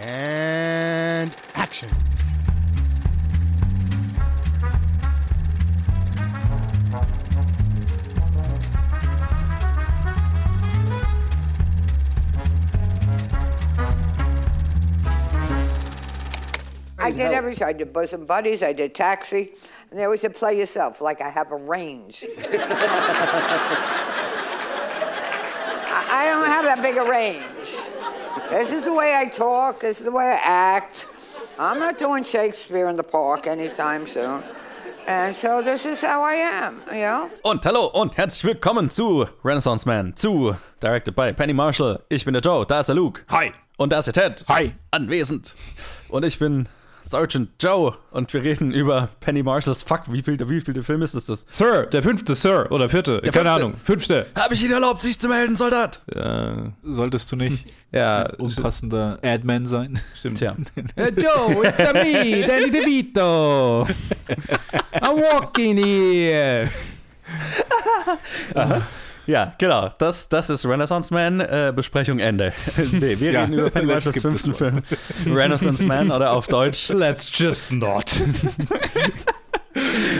And action. I did every show. I did Bosom Buddies, I did Taxi, and they always said, play yourself, like I have a range. I, I don't have that big a range. This is the way I talk, this is the way I act. I'm not doing Shakespeare in the park anytime soon. And so this is how I am, you know? Und hallo und herzlich willkommen zu Renaissance Man, zu Directed by Penny Marshall. Ich bin der Joe, da ist der Luke. Hi. Und da ist der Ted. Hi. Anwesend. Und ich bin Sergeant Joe und wir reden über Penny Marshalls. Fuck, wie viel, wie viel der Film ist es das? Sir, der fünfte Sir oder vierte, keine fünfte. Ahnung, fünfte. Habe ich Ihnen erlaubt, sich zu melden, Soldat? Äh, Solltest du nicht ja, ein unpassender Adman sein? stimmt. Tja. Joe, it's a me, Danny DeVito. I'm walking here. Ja, genau. Das, das ist Renaissance Man. Äh, Besprechung Ende. nee, wir Ja, reden über Penny let's Marshalls skip this fünften Film. Renaissance Man oder auf Deutsch. Let's just not.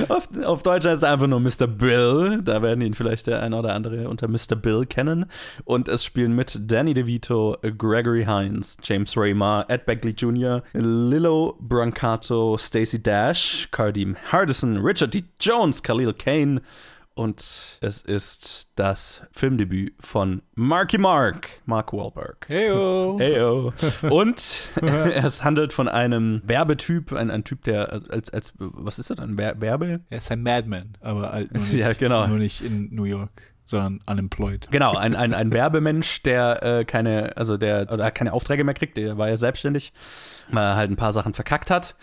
Auf, auf Deutsch heißt er einfach nur Mr. Bill. Da werden ihn vielleicht der eine oder andere unter Mr. Bill kennen. Und es spielen mit Danny DeVito, Gregory Hines, James Raymar, Ed Begley Jr., Lilo Brancato, Stacey Dash, Cardim Hardison, Richard D. Jones, Khalil Kane. Und es ist das Filmdebüt von Marky Mark, Mark Wahlberg. Heyo. Heyo. Und es handelt von einem Werbetyp, ein, ein Typ, der als, als, was ist er dann? Wer- Werbe? Er ist ein Madman, aber halt nur nicht, Ja, genau. nur nicht in New York, sondern unemployed. Genau, ein, ein, ein Werbemensch, der äh, keine, also der oder keine Aufträge mehr kriegt, der war ja selbstständig, weil er halt ein paar Sachen verkackt hat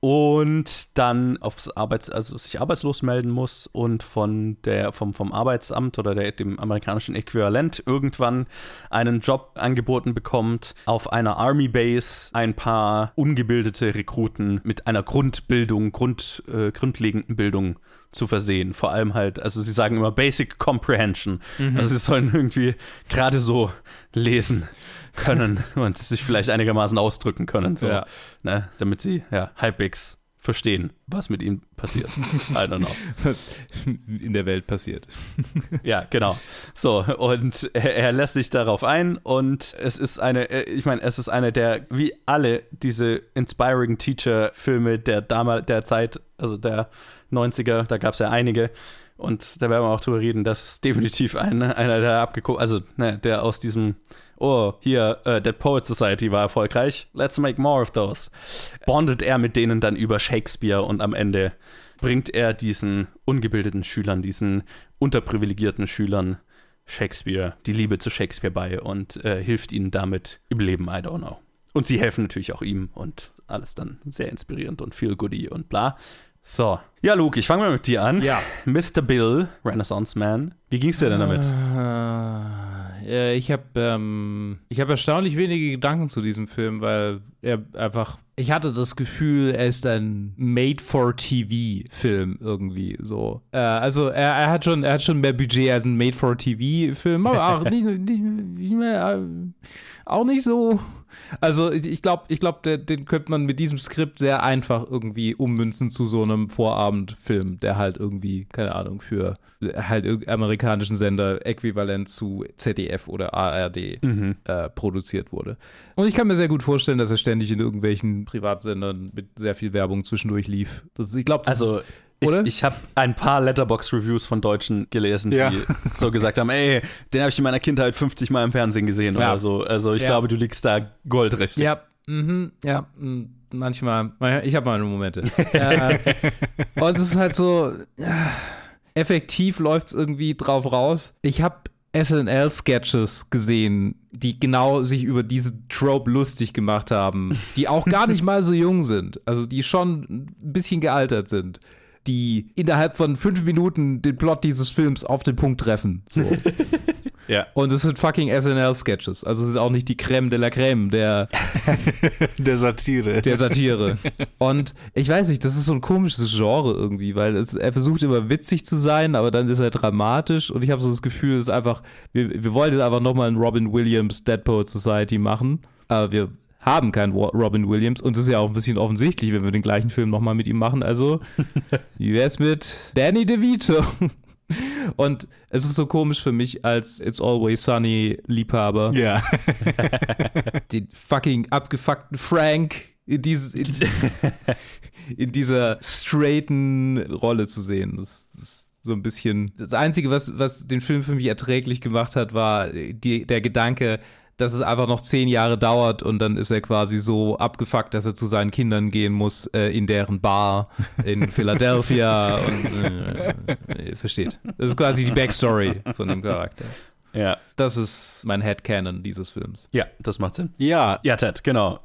und dann aufs Arbeits, also sich arbeitslos melden muss und von der, vom, vom Arbeitsamt oder der, dem amerikanischen Äquivalent irgendwann einen Job angeboten bekommt, auf einer Army Base ein paar ungebildete Rekruten mit einer Grundbildung, Grund, äh, grundlegenden Bildung zu versehen. Vor allem halt, also sie sagen immer Basic Comprehension. Also sie sollen irgendwie gerade so lesen können und sich vielleicht einigermaßen ausdrücken können, so, Ja. ne, damit sie ja halbwegs verstehen, was mit ihnen passiert. I don't know. Was in der Welt passiert. Ja, genau. So, und er, er lässt sich darauf ein und es ist eine, äh, ich meine, es ist eine der, wie alle diese Inspiring Teacher-Filme der damals, der Zeit, also der 90er, da gab es ja einige. Und da werden wir auch drüber reden, das ist definitiv ein, einer der abgeguckt, also ne, der aus diesem, oh, hier, äh, Dead Poet Society war erfolgreich, let's make more of those. Bondet er mit denen dann über Shakespeare und am Ende bringt er diesen ungebildeten Schülern, diesen unterprivilegierten Schülern Shakespeare, die Liebe zu Shakespeare bei und äh, hilft ihnen damit im Leben, I don't know. Und sie helfen natürlich auch ihm und alles dann sehr inspirierend und feel goody und bla. So. Ja, Luke, ich fange mal mit dir an. Ja. Mr. Bill, Renaissance Man. Wie ging's dir denn damit? Äh, ich habe ähm, ich habe erstaunlich wenige Gedanken zu diesem Film, weil er einfach ich hatte das Gefühl, er ist ein Made-for-TV-Film irgendwie so. Äh, also er, er hat schon er hat schon mehr Budget als ein Made-for-TV-Film, aber auch nicht, nicht, nicht mehr, äh, auch nicht so. Also ich- glaube, ich glaube, den könnte man mit diesem Skript sehr einfach irgendwie ummünzen zu so einem Vorabendfilm, der halt irgendwie, keine Ahnung, für halt amerikanischen Sender äquivalent zu ZDF oder ARD äh, produziert wurde. Und ich kann mir sehr gut vorstellen, dass er ständig in irgendwelchen Privatsendern mit sehr viel Werbung zwischendurch lief. Das, ich glaube, Also, ist, ich, ich habe ein paar Letterbox-Reviews von Deutschen gelesen, Ja. die so gesagt haben, ey, den habe ich in meiner Kindheit 50 Mal im Fernsehen gesehen Ja. oder so. Also ich Ja. glaube, du liegst da goldrichtig. Ja, mhm, ja, manchmal. Ich habe meine Momente. äh, und es ist halt so, äh, effektiv läuft es irgendwie drauf raus. Ich habe SNL-Sketches gesehen, die genau sich über diesen Trope lustig gemacht haben, die auch gar nicht mal so jung sind, also die schon ein bisschen gealtert sind, die innerhalb von fünf Minuten den Plot dieses Films auf den Punkt treffen. So. Ja. Und es sind fucking SNL-Sketches. Also es ist auch nicht die Creme de la Creme der, Der Satire. der Satire. Und ich weiß nicht, das ist so ein komisches Genre irgendwie, weil es, er versucht immer witzig zu sein, aber dann ist er dramatisch und ich habe so das Gefühl, es ist einfach, wir, wir wollen jetzt einfach nochmal ein Robin Williams Dead Poet Society machen, aber wir haben keinen Robin Williams und es ist ja auch ein bisschen offensichtlich, wenn wir den gleichen Film nochmal mit ihm machen. Also, wie wär's mit Danny DeVito? Und es ist so komisch für mich als It's Always Sunny Liebhaber, Ja. den fucking abgefuckten Frank in, dieses, in, in dieser straighten Rolle zu sehen. Das ist so ein bisschen. Das Einzige, was, was den Film für mich erträglich gemacht hat, war die, der Gedanke, dass es einfach noch zehn Jahre dauert und dann ist er quasi so abgefuckt, dass er zu seinen Kindern gehen muss äh, in deren Bar in Philadelphia und äh, versteht. Das ist quasi die Backstory von dem Charakter. Ja. Das ist mein Headcanon dieses Films. Ja, das macht Sinn. Ja, Ja, Ted, genau.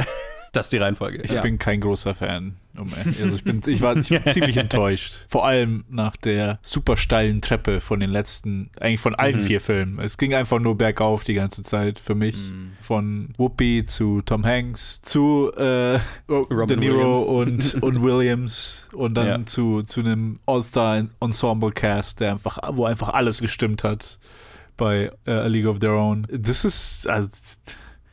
Das ist die Reihenfolge. ich Ja. bin kein großer Fan. Also ich, bin, ich war ich war ziemlich enttäuscht. Vor allem nach der super steilen Treppe von den letzten, eigentlich von allen Mhm. vier Filmen. Es ging einfach nur bergauf die ganze Zeit für mich. Von Whoopi zu Tom Hanks zu äh, Robin De Niro Williams. und, und Williams und dann Ja. zu, zu einem All-Star-Ensemble-Cast, der einfach, wo einfach alles gestimmt hat bei äh, A League of Their Own. Das ist, also,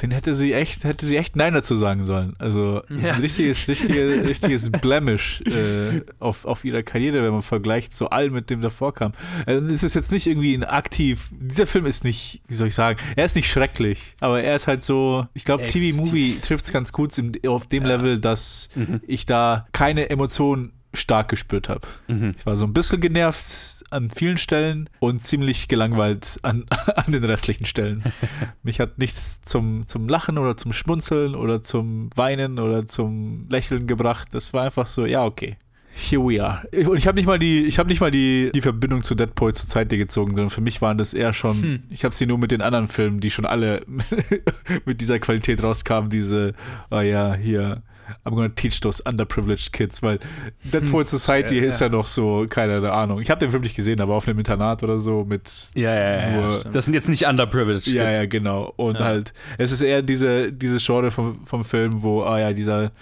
den hätte sie echt, hätte sie echt Nein dazu sagen sollen. Also Ja. ein richtiges, richtige, richtiges Blemish äh, auf, auf ihrer Karriere, wenn man vergleicht zu allem, mit dem davor kam. Also, es ist jetzt nicht irgendwie ein aktiv, dieser Film ist nicht, wie soll ich sagen, er ist nicht schrecklich, aber er ist halt so, ich glaube, ist- TV-Movie trifft es ganz gut auf dem Level, dass ich da keine Emotionen stark gespürt habe. Mhm. Ich war so ein bisschen genervt an vielen Stellen und ziemlich gelangweilt an, an den restlichen Stellen. Mich hat nichts zum, zum Lachen oder zum Schmunzeln oder zum Weinen oder zum Lächeln gebracht. Das war einfach so, ja, okay. Here we are. Und ich habe nicht mal die, ich habe nicht mal die, die Verbindung zu Deadpool zur Zeit gezogen, sondern für mich waren das eher schon, Hm. ich habe sie nur mit den anderen Filmen, die schon alle mit dieser Qualität rauskamen, diese, oh ja, hier, I'm gonna teach those underprivileged kids, weil Deadpool Society Ja, ist ja. ja noch so, keine Ahnung. Ich habe den Film nicht gesehen, aber auf einem Internat oder so mit Ja, ja, ja. Nur- ja. Das sind jetzt nicht underprivileged. ja, Kids. ja, genau. Und Ja. halt, es ist eher diese, dieses Genre vom, vom Film, wo, ah ja, dieser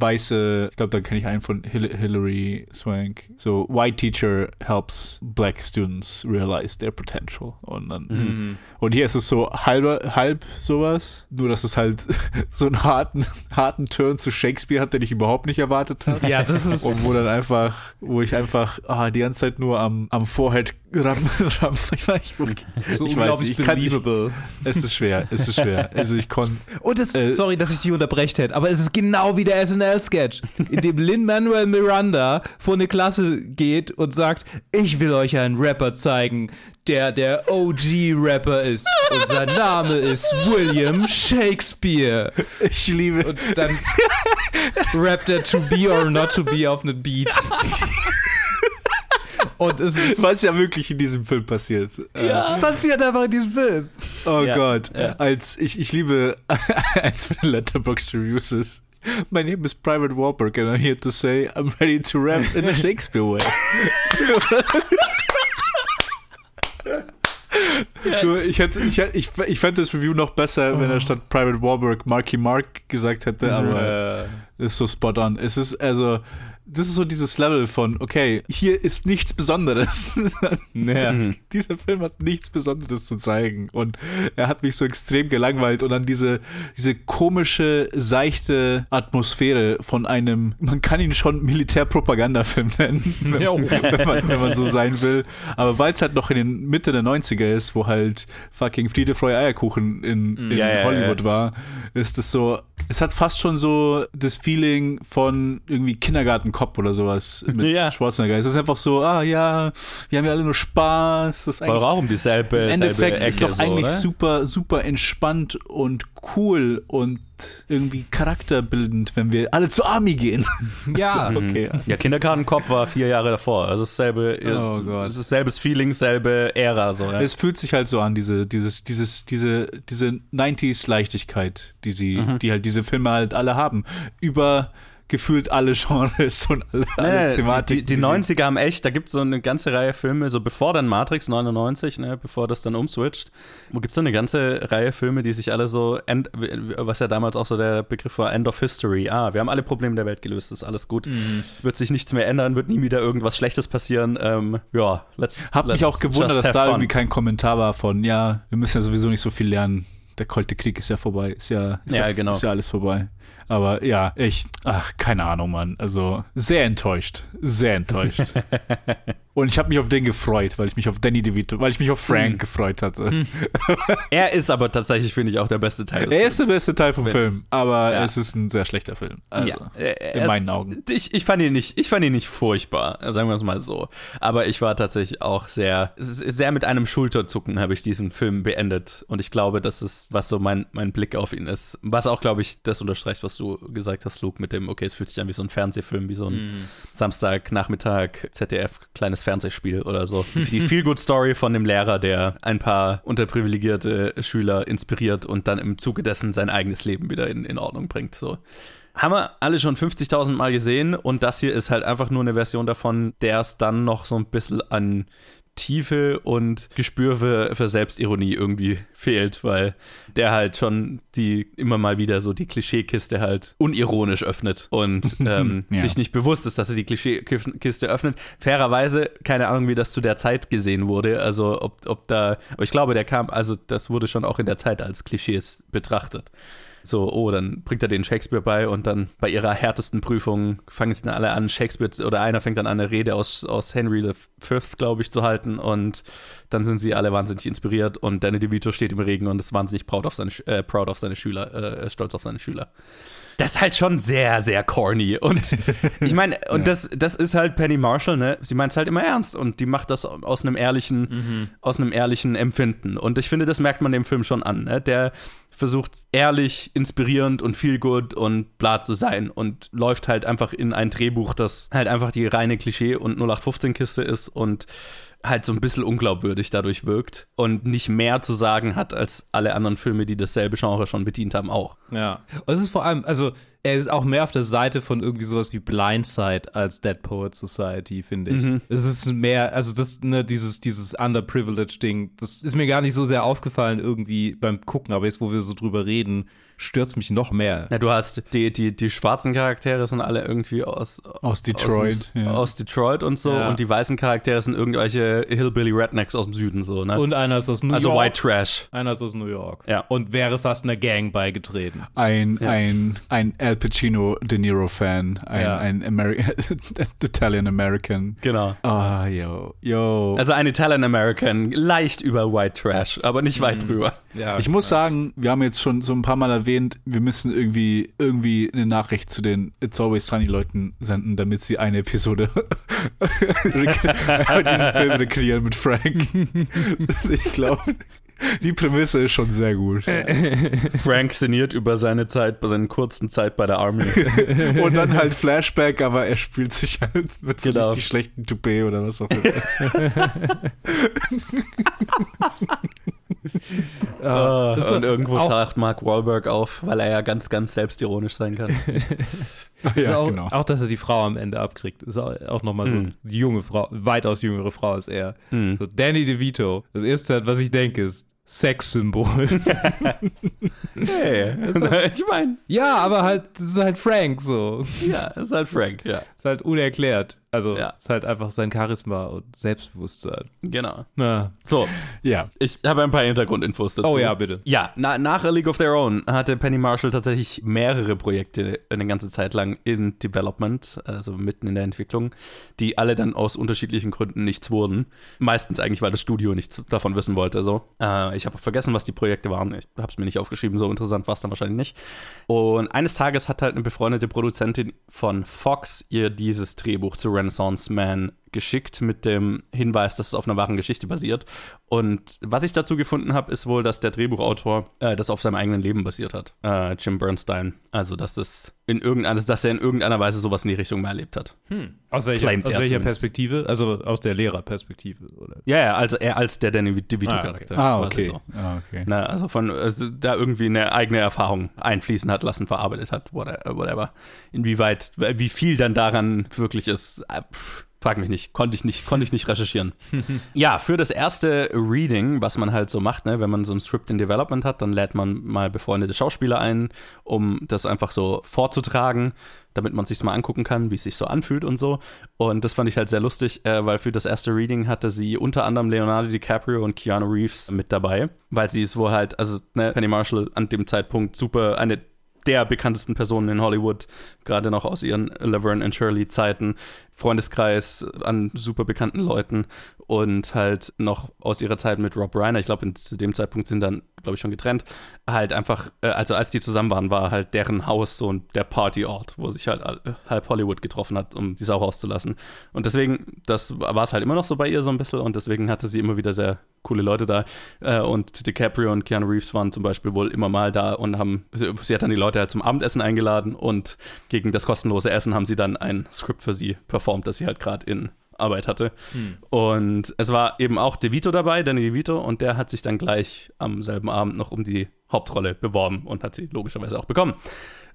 weiße, ich glaube, da kenne ich einen von Hil Hilary Swank. So, white teacher helps black students realize their potential. Und dann, Mhm. und hier ist es so halber, halb sowas, nur dass es halt so einen harten, harten Turn zu Shakespeare hat, den ich überhaupt nicht erwartet habe. Ja, das ist. Und wo dann einfach, wo ich einfach ah, die ganze Zeit nur am, am Forehead ram, ram, ich weiß, ich, so ich weiß ich kann nicht- es ist schwer, es ist schwer. Also ich konnte, Und es, Äh, sorry, dass ich dich unterbreche, Ted, aber es ist genau wie der SNL-Sketch, in dem Lin-Manuel Miranda vor eine Klasse geht und sagt, ich will euch einen Rapper zeigen, der der OG-Rapper ist. Und sein Name ist William Shakespeare. ich liebe, Und dann rappt er To Be or Not To Be auf einen Beat. Und es ist... was ja wirklich in diesem Film passiert. Äh, passiert einfach in diesem Film. Oh Ja, Gott, ja. als ich, ich liebe eins von den Letterboxd Reviews ist. My name is Private Wahlberg and I'm here to say I'm ready to rap in a Shakespeare way. Nur ich, hätte, ich, hätte- ich, ich fände das Review noch besser, wenn er statt Private Wahlberg Marky Mark gesagt hätte, aber Äh, ist so spot on. Es ist also, das ist so dieses Level von, okay, hier ist nichts Besonderes. ja. Mhm. Dieser Film hat nichts Besonderes zu zeigen und er hat mich so extrem gelangweilt und dann diese, diese komische, seichte Atmosphäre von einem, man kann ihn schon Militärpropagandafilm nennen, wenn, man, wenn man so sein will. Aber weil es halt noch in den Mitte der 90er ist, wo halt fucking Friede, Freude, Eierkuchen in, in Ja, ja, Hollywood ja. war, ist es so, es hat fast schon so das Feeling von irgendwie Kindergartenkopf oder sowas mit Ja. Schwarzenegger. Es ist einfach so, ah ja, wir haben ja alle nur Spaß. Das ist War doch eigentlich, auch um dieselbe Im Endeffekt selbe ist Ecke doch so, eigentlich oder? super, super entspannt und cool und irgendwie charakterbildend, wenn wir alle zur Army gehen. ja. Mhm. Okay. Ja, Kindergartenkopf war vier Jahre davor. Also dasselbe, Oh Gott. selbes Feeling, selbe Ära. So, ja. Es fühlt sich halt so an, diese, dieses, dieses, diese, diese 90s-Leichtigkeit, die sie, Mhm. die halt diese Filme halt alle haben. Über gefühlt alle Genres und alle, alle Nee, Thematiken. die, die sie- 90er haben echt, da gibt es so eine ganze Reihe Filme, so bevor dann Matrix 99, ne, bevor das dann umswitcht, wo gibt es so eine ganze Reihe Filme, die sich alle so, end, was ja damals auch so der Begriff war, End of History. Ah, wir haben alle Probleme der Welt gelöst, ist alles gut. Mhm. Wird sich nichts mehr ändern, wird nie wieder irgendwas Schlechtes passieren. Ähm, ja, let's Hab mich let's auch gewundert, dass da fun. irgendwie kein Kommentar war von, ja, wir müssen ja sowieso nicht so viel lernen. der Kalte Krieg ist ja vorbei. Ist ja, ist Ja, genau. Ist ja alles vorbei. Aber ja, echt, ach, keine Ahnung, Mann. Also sehr enttäuscht. Sehr enttäuscht. Und ich habe mich auf den gefreut, weil ich mich auf Danny DeVito, weil ich mich auf Frank Hm. gefreut hatte. Er ist aber tatsächlich, finde ich, auch der beste Teil. Er ist der beste Teil vom Film, aber Ja. es ist ein sehr schlechter Film. Also, ja, in er meinen Augen. Ich, ich, fand ihn nicht, ich fand ihn nicht furchtbar, sagen wir es mal so. Aber ich war tatsächlich auch sehr, sehr mit einem Schulterzucken habe ich diesen Film beendet. Und ich glaube, das ist, was so mein, mein Blick auf ihn ist. Was auch, glaube ich, das unterstreicht, was du gesagt hast, Luke, mit dem, okay, es fühlt sich an wie so ein Fernsehfilm, wie so ein Samstagnachmittag ZDF kleines Fernsehspiel oder so. Die, Feel-Good-Story von dem Lehrer, der ein paar unterprivilegierte Schüler inspiriert und dann im Zuge dessen sein eigenes Leben wieder in, in Ordnung bringt. So. Haben wir alle schon 50.000 Mal gesehen und das hier ist halt einfach nur eine Version davon, der es dann noch so ein bisschen an Tiefe und Gespür für, für Selbstironie irgendwie fehlt, weil der halt schon die immer mal wieder so die Klischeekiste halt unironisch öffnet und ähm, Ja. sich nicht bewusst ist, dass er die Klischeekiste öffnet. Fairerweise, keine Ahnung, wie das zu der Zeit gesehen wurde, also ob, ob da, aber ich glaube, der kam, also das wurde schon auch in der Zeit als Klischees betrachtet. So, oh, dann bringt er den Shakespeare bei und dann bei ihrer härtesten Prüfung fangen sie dann alle an, Shakespeare, oder einer fängt dann an, eine Rede aus, aus Henry V, glaube ich, zu halten und dann sind sie alle wahnsinnig inspiriert und Danny DeVito steht im Regen und ist wahnsinnig proud auf seine, äh, proud auf seine Schüler, äh, stolz auf seine Schüler. Das ist halt schon sehr, sehr corny. Und ich meine, und das, das ist halt Penny Marshall, ne? Sie meint es halt immer ernst und die macht das aus einem ehrlichen, aus einem ehrlichen Empfinden. Und ich finde, das merkt man dem Film schon an. Ne? Der versucht ehrlich, inspirierend und viel gut und bla zu sein und läuft halt einfach in ein Drehbuch, das halt einfach die reine Klischee- und 0815-Kiste ist und halt so ein bisschen unglaubwürdig dadurch wirkt und nicht mehr zu sagen hat als alle anderen Filme, die dasselbe Genre schon bedient haben, auch. Ja. Und es ist vor allem, also er ist auch mehr auf der Seite von irgendwie sowas wie Blindside als Dead Poet Society, finde ich. Es ist mehr, also das, ne, dieses, dieses underprivileged Ding, das ist mir gar nicht so sehr aufgefallen irgendwie beim Gucken, aber jetzt, wo wir so drüber reden, stürzt mich noch mehr. Ja, du hast die, die, die schwarzen Charaktere sind alle irgendwie aus, Aus Detroit, aus, ja. aus Detroit und so Ja. und die weißen Charaktere sind irgendwelche Hillbilly Rednecks aus dem Süden so, ne? Und einer ist aus New also York. White Trash. Einer ist aus New York. Ja. Und wäre fast einer Gang beigetreten. Ein, ein, ein Al Pacino De Niro-Fan, ein, Ja. ein Ameri Italian American. Genau. Ah, yo, yo. Also ein Italian American, leicht über White Trash, aber nicht weit drüber. Ja. ich muss sagen, wir haben jetzt schon so ein paar Mal erwähnt, wir müssen irgendwie, irgendwie eine Nachricht zu den It's Always Sunny Leuten senden, damit sie eine Episode diesen Film rekreieren mit Frank. ich glaube, die Prämisse ist schon sehr gut. Frank sinniert über seine Zeit, bei seinen kurzen Zeit bei der Army. Und dann halt Flashback, aber er spielt sich halt mit so Genau. richtig schlechten Toupet oder was auch immer. Ja, ist und irgendwo auch- taucht Mark Wahlberg auf, weil er ja ganz, ganz selbstironisch sein kann. Ja, auch, genau. auch, dass er die Frau am Ende abkriegt, ist auch, auch nochmal so Mhm. eine junge Frau, weitaus jüngere Frau als er. Hm. So, Danny DeVito, das erste, was ich denke, ist Sexsymbol. Hey, ich meine, ja, aber halt, das ist halt Frank so. ja, ist halt Frank, ja. Ist halt unerklärt. Also, Ja. ist halt einfach sein Charisma und Selbstbewusstsein. Genau. Na. So, Ja. ich habe ein paar Hintergrundinfos dazu. Oh ja, bitte. Ja, na, nach A League of Their Own hatte Penny Marshall tatsächlich mehrere Projekte eine ganze Zeit lang in Development, also mitten in der Entwicklung, die alle dann aus unterschiedlichen Gründen nichts wurden. Meistens eigentlich, weil das Studio nichts davon wissen wollte. So. Äh, ich habe vergessen, was die Projekte waren. Ich habe es mir nicht aufgeschrieben, so interessant war es dann wahrscheinlich nicht. Und eines Tages hat halt eine befreundete Produzentin von Fox ihr dieses Drehbuch zu Renaissance Man geschickt mit dem Hinweis, dass es auf einer wahren Geschichte basiert. Und was ich dazu gefunden habe, ist wohl, dass der Drehbuchautor äh, das auf seinem eigenen Leben basiert hat. Äh, Jim Bernstein. Also, dass es in irgendeiner, dass er in irgendeiner Weise sowas in die Richtung mal erlebt hat. Aus welcher, Claimt aus er welcher. Perspektive? Also aus der Lehrerperspektive, oder? Ja, ja, also er als der Danny DeVito-Charakter. Ah, quasi okay. So. Ah, okay. Na, also von also da irgendwie eine eigene Erfahrung einfließen hat lassen, verarbeitet hat, whatever. whatever. Inwieweit, wie viel dann daran wirklich ist, äh, pff, Frag mich nicht, konnte ich nicht, konnte ich nicht recherchieren. ja, für das erste Reading, was man halt so macht, ne, wenn man so ein Script in Development hat, dann lädt man mal befreundete Schauspieler ein, um das einfach so vorzutragen, damit man sich mal angucken kann, wie es sich so anfühlt und so. Und das fand ich halt sehr lustig, äh, weil für das erste Reading hatte sie unter anderem Leonardo DiCaprio und Keanu Reeves mit dabei, weil sie es wohl halt, also ne, Penny Marshall an dem Zeitpunkt super eine der bekanntesten Personen in Hollywood, gerade noch aus ihren Laverne and Shirley Zeiten, Freundeskreis an super bekannten Leuten und halt noch aus ihrer Zeit mit Rob Reiner, ich glaube, zu dem Zeitpunkt sind dann, glaube ich, schon getrennt, halt einfach, äh, also als die zusammen waren, war halt deren Haus so der Partyort, wo sich halt halb Hollywood getroffen hat, um die Sau rauszulassen. Und deswegen, das war es halt immer noch so bei ihr so ein bisschen und deswegen hatte sie immer wieder sehr coole Leute da. Äh, und DiCaprio und Keanu Reeves waren zum Beispiel wohl immer mal da und haben, sie hat dann die Leute halt zum Abendessen eingeladen und gegen das kostenlose Essen haben sie dann ein Skript für sie performt, das sie halt gerade in Arbeit hatte. Hm. Und es war eben auch DeVito dabei, Danny DeVito, und der hat sich dann gleich am selben Abend noch um die Hauptrolle beworben und hat sie logischerweise auch bekommen.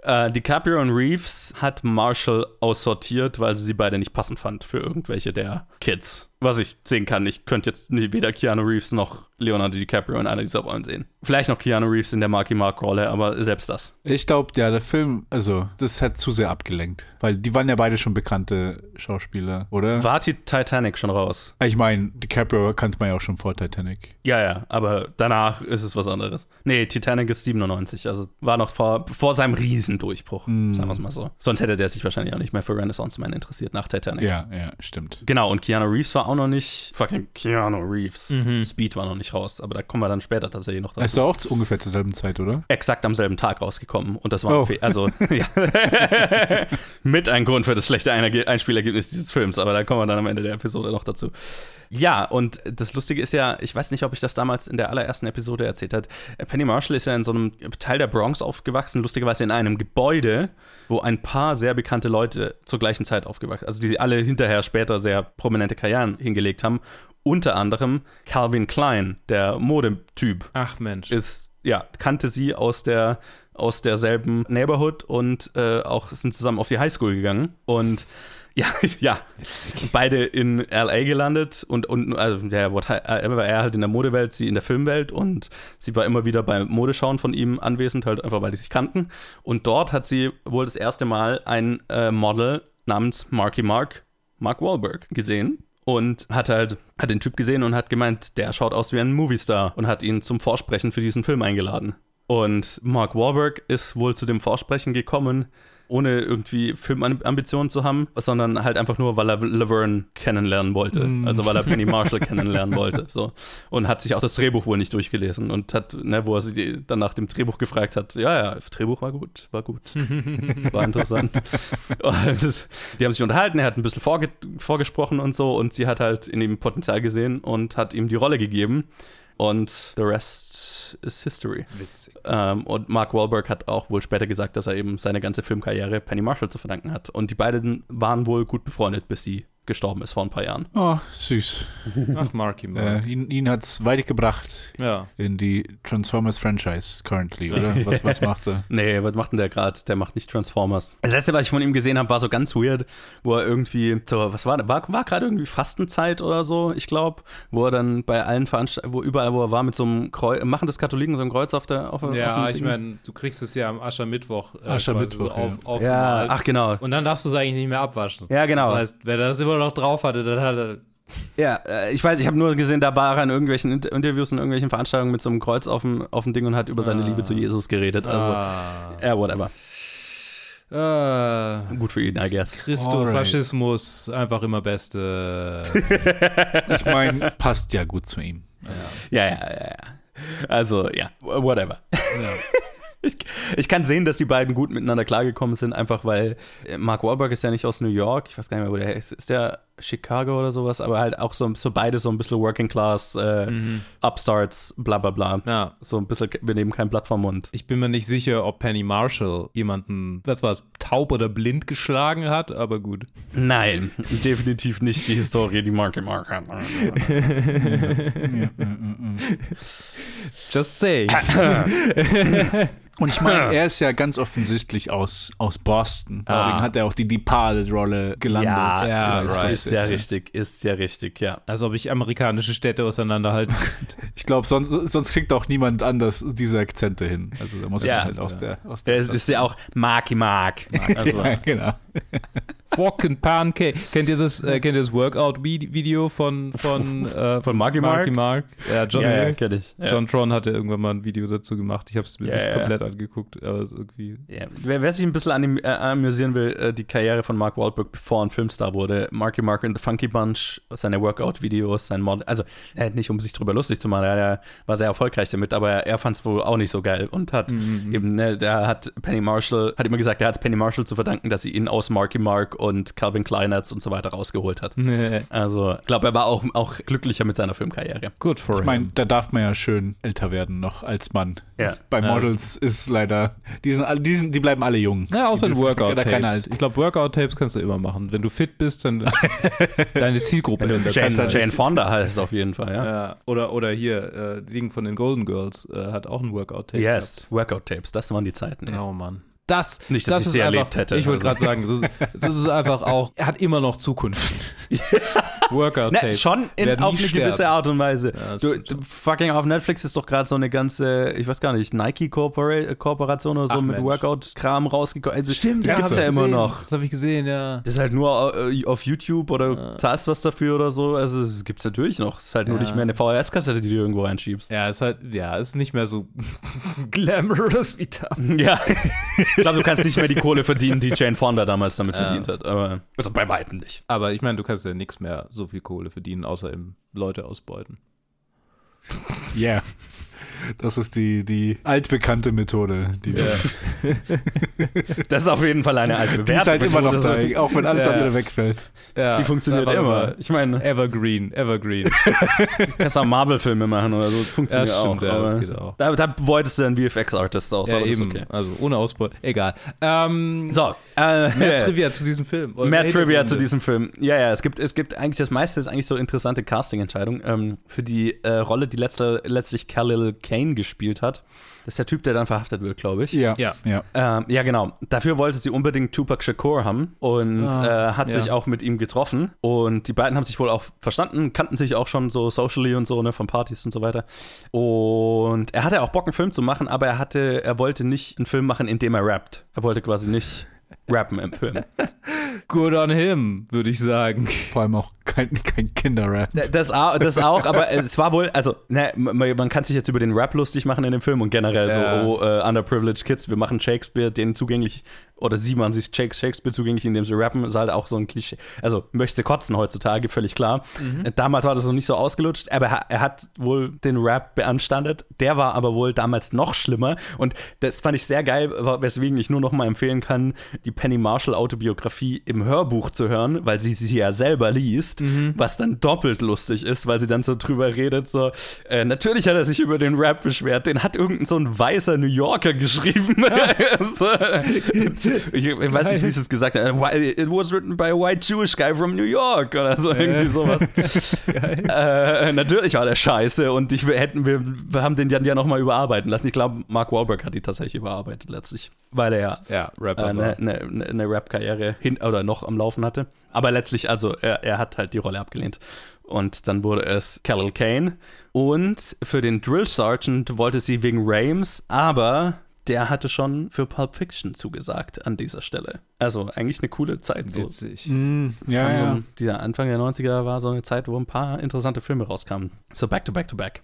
Äh, DiCaprio und Reeves hat Marshall aussortiert, weil sie beide nicht passend fand für irgendwelche der Kids. Was ich sehen kann, ich könnte jetzt weder Keanu Reeves noch Leonardo DiCaprio in einer dieser Rollen sehen. Vielleicht noch Keanu Reeves in der Marky Mark Rolle, aber selbst das. Ich glaube, ja, der Film, also das hat zu sehr abgelenkt, weil die waren ja beide schon bekannte Schauspieler, oder? War die Titanic schon raus? Ich meine, DiCaprio kannte man ja auch schon vor Titanic. Ja, ja, aber danach ist es was anderes. Nee, Titanic ist 97, also war noch vor, vor seinem Riesendurchbruch, mm. sagen wir es mal so. Sonst hätte der sich wahrscheinlich auch nicht mehr für Renaissance Man interessiert nach Titanic. Ja, ja, stimmt. Genau, und Keanu Reeves war auch noch nicht, fucking Keanu Reeves. Mhm. Speed war noch nicht raus, aber da kommen wir dann später tatsächlich noch dazu. Ist du auch ungefähr zur selben Zeit, oder? Exakt am selben Tag rausgekommen und das war, oh. also, ja. mit ein Grund für das schlechte Einspielergebnis dieses Films, aber da kommen wir dann am Ende der Episode noch dazu. Ja, und das Lustige ist ja, ich weiß nicht, ob ich das damals in der allerersten Episode erzählt habe. Penny Marshall ist ja in so einem Teil der Bronx aufgewachsen, lustigerweise in einem Gebäude, wo ein paar sehr bekannte Leute zur gleichen Zeit aufgewachsen sind. Also die alle hinterher später sehr prominente Karrieren hingelegt haben. Unter anderem Calvin Klein, der Modetyp. Ach Mensch. Ist, ja, kannte sie aus der aus derselben Neighborhood und äh, auch sind zusammen auf die Highschool gegangen. Und ja, ja. Beide in LA gelandet und, und also, der war er halt in der Modewelt, sie in der Filmwelt und sie war immer wieder beim Modeschauen von ihm anwesend, halt einfach weil die sich kannten. Und dort hat sie wohl das erste Mal ein äh, Model namens Marky Mark, Mark Wahlberg, gesehen und hat halt hat den Typ gesehen und hat gemeint, der schaut aus wie ein Moviestar und hat ihn zum Vorsprechen für diesen Film eingeladen. Und Mark Wahlberg ist wohl zu dem Vorsprechen gekommen, ohne irgendwie Filmambitionen zu haben, sondern halt einfach nur, weil er Laverne kennenlernen wollte. Mm. Also weil er Penny Marshall kennenlernen wollte. So. Und hat sich auch das Drehbuch wohl nicht durchgelesen und hat, ne, wo er sie dann nach dem Drehbuch gefragt hat, ja, ja, das Drehbuch war gut, war gut. War interessant. und die haben sich unterhalten, er hat ein bisschen vorge vorgesprochen und so und sie hat halt in ihm Potenzial gesehen und hat ihm die Rolle gegeben und the rest is history. Witzig. Ähm, und Mark Wahlberg hat auch wohl später gesagt, dass er eben seine ganze Filmkarriere Penny Marshall zu verdanken hat. Und die beiden waren wohl gut befreundet, bis sie gestorben ist vor ein paar Jahren. Oh, süß. Ach, Marky Mark. Äh, ihn ihn hat es weit gebracht ja. in die Transformers-Franchise currently, oder? Was, was macht er? nee, was macht denn der gerade? Der macht nicht Transformers. Das letzte, was ich von ihm gesehen habe, war so ganz weird, wo er irgendwie, so, was war, war, war gerade irgendwie Fastenzeit oder so, ich glaube, wo er dann bei allen Veranstaltungen, wo überall, wo er war, mit so einem Kreuz, machen das Katholiken so ein Kreuz auf der auf Ja, auf ich meine, du kriegst es ja am Aschermittwoch. Äh, Aschermittwoch. So auf, auf ja, ach genau. Und dann darfst du es eigentlich nicht mehr abwaschen. Ja, genau. Das heißt, wenn er das immer noch drauf hatte, dann hat er. Ja, äh, ich weiß, ich habe nur gesehen, da war er in irgendwelchen Interviews und irgendwelchen Veranstaltungen mit so einem Kreuz auf dem, auf dem Ding und hat über seine ah. Liebe zu Jesus geredet. Also, ah. ja, whatever. Uh, Gut für ihn, I guess. Christofaschismus, einfach immer Beste. ich meine, passt ja gut zu ihm. Ja, ja, ja. ja. Also, ja, whatever. Ja. Ich, ich, kann sehen, dass die beiden gut miteinander klargekommen sind, einfach weil äh, Mark Wahlberg ist ja nicht aus New York. Ich weiß gar nicht mehr, wo der ist. Ist der Chicago oder sowas? Aber halt auch so, so beide so ein bisschen Working Class, äh, mhm. Upstarts, bla bla bla. Ja. So ein bisschen, wir nehmen kein Blatt vom Mund. Ich bin mir nicht sicher, ob Penny Marshall jemanden, was war es, taub oder blind geschlagen hat, aber gut. Nein, definitiv nicht die Historie, die Marky Mark hat. Just saying. Und ich meine, er ist ja ganz offensichtlich aus, aus Boston. Deswegen Ah. hat er auch die Departed-Rolle gelandet. Ja, ist, right. ist ja richtig, ist ja richtig, ja. Als ob ich amerikanische Städte auseinanderhalten könnte. Ich glaube, sonst, sonst kriegt auch niemand anders diese Akzente hin. Also da muss Ja. halt aus der aus Der der ist ja auch Marky Mark. Also, ja, genau. Fucking Pancake. Kennt ihr das, äh, kennt ihr das Workout-Video von, von, äh, Von Marky Mark? Mark? Ja, John, ja, ja, kenn ich. Ja. John Tron hatte irgendwann mal ein Video dazu gemacht. Ich habe es mir Ja, nicht komplett angeguckt, aber irgendwie. Wer, wer sich ein bisschen anim, äh, amüsieren will, äh, die Karriere von Mark Wahlberg, bevor er ein Filmstar wurde, Marky Mark in the Funky Bunch, seine Workout-Videos, sein Model, also nicht um sich drüber lustig zu machen, er, war sehr erfolgreich damit, aber er, er fand es wohl auch nicht so geil und hat eben, ne, der hat Penny Marshall, hat immer gesagt, er hat es Penny Marshall zu verdanken, dass sie ihn aus Marky Mark und Calvin Kleiners und so weiter rausgeholt hat. Also, ich glaube, er war auch, auch glücklicher mit seiner Filmkarriere. Good for Ich him. meine, da darf man ja schön älter werden noch als Mann. Ja. Bei Ja. Models ist leider, die, sind, alle- die, sind, die bleiben alle jung. Ja, außer in Workout-Tapes. Ich glaube, Workout-Tapes kannst du immer machen. Wenn du fit bist, dann deine Zielgruppe Jane, sich. Jane Fonda heißt es auf jeden Fall, ja. Ja, oder, oder hier, äh, Ding von den Golden Girls äh, hat auch ein Workout-Tape. Yes, Workout-Tapes, das waren die Zeiten. Ja. Oh Mann. Das, Nicht, dass das ich sie einfach, erlebt hätte, Ich wollte also. gerade sagen, das das ist einfach auch, er hat immer noch Zukunft. Workout-Tapes. Ne, schon in, auf eine gewisse sterben. Art und Weise. Ja, das du, du, fucking auf Netflix ist doch gerade so eine ganze, ich weiß gar nicht, Nike-Kooperation oder so Ach, mit Mensch. Workout-Kram rausgekommen. Also, Stimmt, die ja, gibt's das ja immer gesehen. noch. Das habe ich gesehen, ja. Das ist halt nur äh, auf YouTube oder zahlst was dafür oder so. Also das gibt's natürlich noch. Es ist halt nur Ja. nicht mehr eine VHS-Kassette, die du irgendwo reinschiebst. Ja, ist halt, ja, ist nicht mehr so glamorous wie da. Ja. ich glaube, du kannst nicht mehr die Kohle verdienen, die Jane Fonda damals damit Ja. verdient hat. Aber also bei weitem nicht. Aber ich meine, du kannst ja nichts mehr so viel Kohle verdienen, außer im Leute ausbeuten. Ja. Das ist die, die altbekannte Methode. Die, Das ist auf jeden Fall eine alte die ist halt immer noch da, Methode. auch wenn alles Ja. andere wegfällt. Ja, Die funktioniert war immer. Ich meine, Evergreen, Evergreen. kannst auch Marvel-Filme machen oder so. Funktioniert Ja, stimmt, auch. ja, aber das geht auch. Da, da wolltest du dann VFX-Artist aus, ja, aber das ist eben. okay. Also ohne Ausbeut. Egal. Ähm, So, äh, mehr Trivia zu diesem Film. Oder Mehr Trivia zu diesem Film. Ja, ja, es gibt, es gibt eigentlich das meiste ist eigentlich so interessante Casting-Entscheidungen. Ähm, für die äh, Rolle, die letzte, letztlich Khalil Kane gespielt hat. Das ist der Typ, der dann verhaftet wird, glaube ich. Ja. Ja. ja. Ähm, ja, genau. Dafür wollte sie unbedingt Tupac Shakur haben und Ah, äh, hat ja. sich auch mit ihm getroffen. Und die beiden haben sich wohl auch verstanden, kannten sich auch schon so socially und so, ne, von Partys und so weiter. Und er hatte auch Bock, einen Film zu machen, aber er hatte, er wollte nicht einen Film machen, in dem er rappt. Er wollte quasi nicht rappen im Film. Good on him, würde ich sagen. Vor allem auch kein, kein Kinderrap. Das auch, das auch, aber es war wohl, also, ne, man, man kann sich jetzt über den Rap lustig machen in dem Film und generell Ja. so, oh, äh, underprivileged Kids, wir machen Shakespeare denen zugänglich, oder sie machen sich Shake- Shakespeare zugänglich, indem sie rappen, ist halt auch so ein Klischee. Also, möchte kotzen heutzutage, völlig klar. Äh, Damals war das noch nicht so ausgelutscht, aber er, hat wohl den Rap beanstandet. Der war aber wohl damals noch schlimmer und das fand ich sehr geil, weswegen ich nur noch mal empfehlen kann, die Penny Marshall Autobiografie im Hörbuch zu hören, weil sie sie ja selber liest, was dann doppelt lustig ist, weil sie dann so drüber redet, so, äh, natürlich hat er sich über den Rap beschwert, den hat irgendein so ein weißer New Yorker geschrieben. so, ich, ich weiß nicht, wie sie es gesagt hat. It was written by a white Jewish guy from New York oder so, irgendwie sowas. äh, natürlich war der scheiße und ich, wir, hätten, wir, wir haben den dann ja nochmal überarbeiten lassen. Ich glaube, Mark Wahlberg hat die tatsächlich überarbeitet letztlich, weil er ja Ja, Rapper. eine, war. eine, eine ne Rap-Karriere hin oder noch am Laufen hatte. Aber letztlich, also er, er hat halt die Rolle abgelehnt. Und dann wurde es Khalil Kane. Und für den Drill Sergeant wollte sie wegen Rames, aber der hatte schon für Pulp Fiction zugesagt an dieser Stelle. Also eigentlich eine coole Zeit. So. Witzig. Mm, ja, Also, ja. die Anfang der 90er war so eine Zeit, wo ein paar interessante Filme rauskamen. So back to back to back.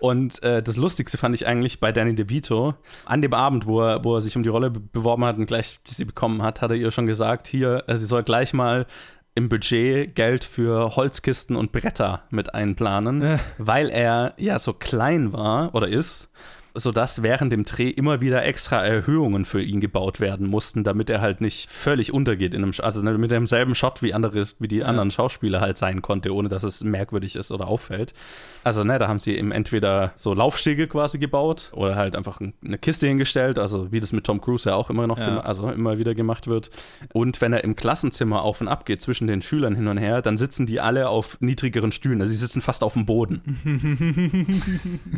Und äh, das Lustigste fand ich eigentlich bei Danny DeVito. An dem Abend, wo er, wo er sich um die Rolle be- beworben hat und gleich sie bekommen hat, hat er ihr schon gesagt, hier, äh, sie soll gleich mal im Budget Geld für Holzkisten und Bretter mit einplanen, Äh. weil er ja so klein war oder ist sodass während dem Dreh immer wieder extra Erhöhungen für ihn gebaut werden mussten, damit er halt nicht völlig untergeht in einem, also mit demselben Shot wie andere, wie die anderen Schauspieler halt sein konnte, ohne dass es merkwürdig ist oder auffällt. Also, ne, da haben sie ihm entweder so Laufstege quasi gebaut oder halt einfach eine Kiste hingestellt, also wie das mit Tom Cruise ja auch immer noch, Ja. also immer wieder gemacht wird. Und wenn er im Klassenzimmer auf und ab geht zwischen den Schülern hin und her, dann sitzen die alle auf niedrigeren Stühlen, also sie sitzen fast auf dem Boden.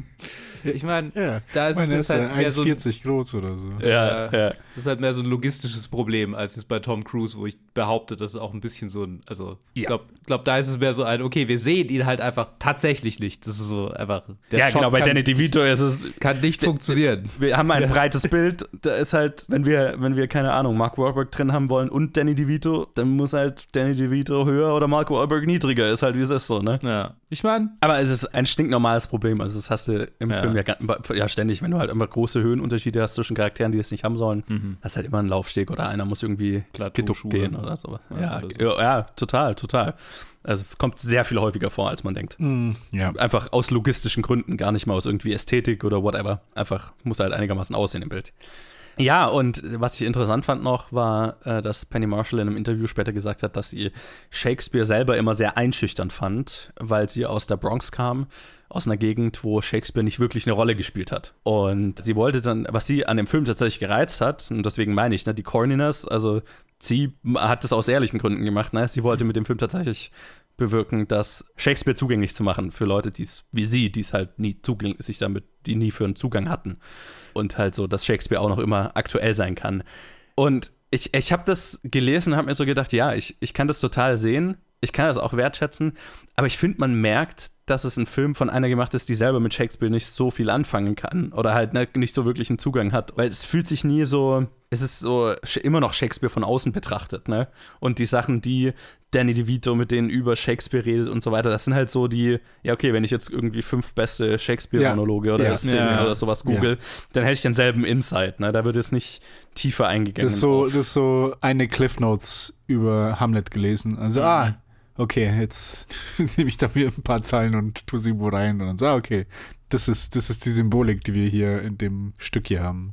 Ich meine, Ja, da ist meine, es ist halt mehr so ein 1,40 groß oder so. Ja, Äh, ja. Das ist halt mehr so ein logistisches Problem als es bei Tom Cruise, wo ich behaupte, dass es auch ein bisschen so ein, also ich Ja. glaube, glaub, da ist es mehr so ein, okay, wir sehen ihn halt einfach tatsächlich nicht. Das ist so einfach. Der Ja, Shot genau, bei kann, Danny DeVito ist es kann nicht funktionieren. wir haben ein breites Bild. Da ist halt, wenn wir, wenn wir, keine Ahnung, Mark Wahlberg drin haben wollen und Danny DeVito, dann muss halt Danny DeVito höher oder Mark Wahlberg niedriger. Ist halt, wie es ist so, ne? Ja. Ich meine, Aber es ist ein stinknormales Problem. Also, das hast du im Ja. Film ja, ganz- ja ständig, wenn du halt immer große Höhenunterschiede hast zwischen Charakteren, die es nicht haben sollen, hast halt immer einen Laufsteg oder einer muss irgendwie geduckt gehen oder so. Ja, oder ja, ja, total, total. Also, es kommt sehr viel häufiger vor, als man denkt. Hm, ja. Einfach aus logistischen Gründen, gar nicht mal aus irgendwie Ästhetik oder whatever. Einfach muss halt einigermaßen aussehen im Bild. Ja, und was ich interessant fand noch, war, äh, dass Penny Marshall in einem Interview später gesagt hat, dass sie Shakespeare selber immer sehr einschüchternd fand, weil sie aus der Bronx kam, aus einer Gegend, wo Shakespeare nicht wirklich eine Rolle gespielt hat. Und sie wollte dann, was sie an dem Film tatsächlich gereizt hat, und deswegen meine ich, ne, die Corniness, also sie hat das aus ehrlichen Gründen gemacht, ne? sie wollte mit dem Film tatsächlich bewirken, das Shakespeare zugänglich zu machen für Leute, die es wie sie, die es halt nie zugänglich sich damit, die nie für einen Zugang hatten. Und halt so, dass Shakespeare auch noch immer aktuell sein kann. Und ich, ich habe das gelesen und habe mir so gedacht, ja, ich, ich kann das total sehen. Ich kann das auch wertschätzen. Aber ich finde, man merkt, dass es ein Film von einer gemacht ist, die selber mit Shakespeare nicht so viel anfangen kann. Oder halt ne, nicht so wirklich einen Zugang hat. Weil es fühlt sich nie so, es ist so immer noch Shakespeare von außen betrachtet, ne? Und die Sachen, die Danny DeVito mit denen über Shakespeare redet und so weiter, das sind halt so die, ja, okay, wenn ich jetzt irgendwie fünf beste Shakespeare-Monologe oder Ja. Szenen Ja. oder sowas google, dann hätte ich denselben Insight, ne? Da wird es nicht tiefer eingegangen. Das ist, so, das ist so eine Cliff Notes über Hamlet gelesen. Also, ah, okay, jetzt nehme ich da mir ein paar Zeilen und tue sie irgendwo rein und dann ah, okay, das ist, das ist die Symbolik, die wir hier in dem Stück hier haben.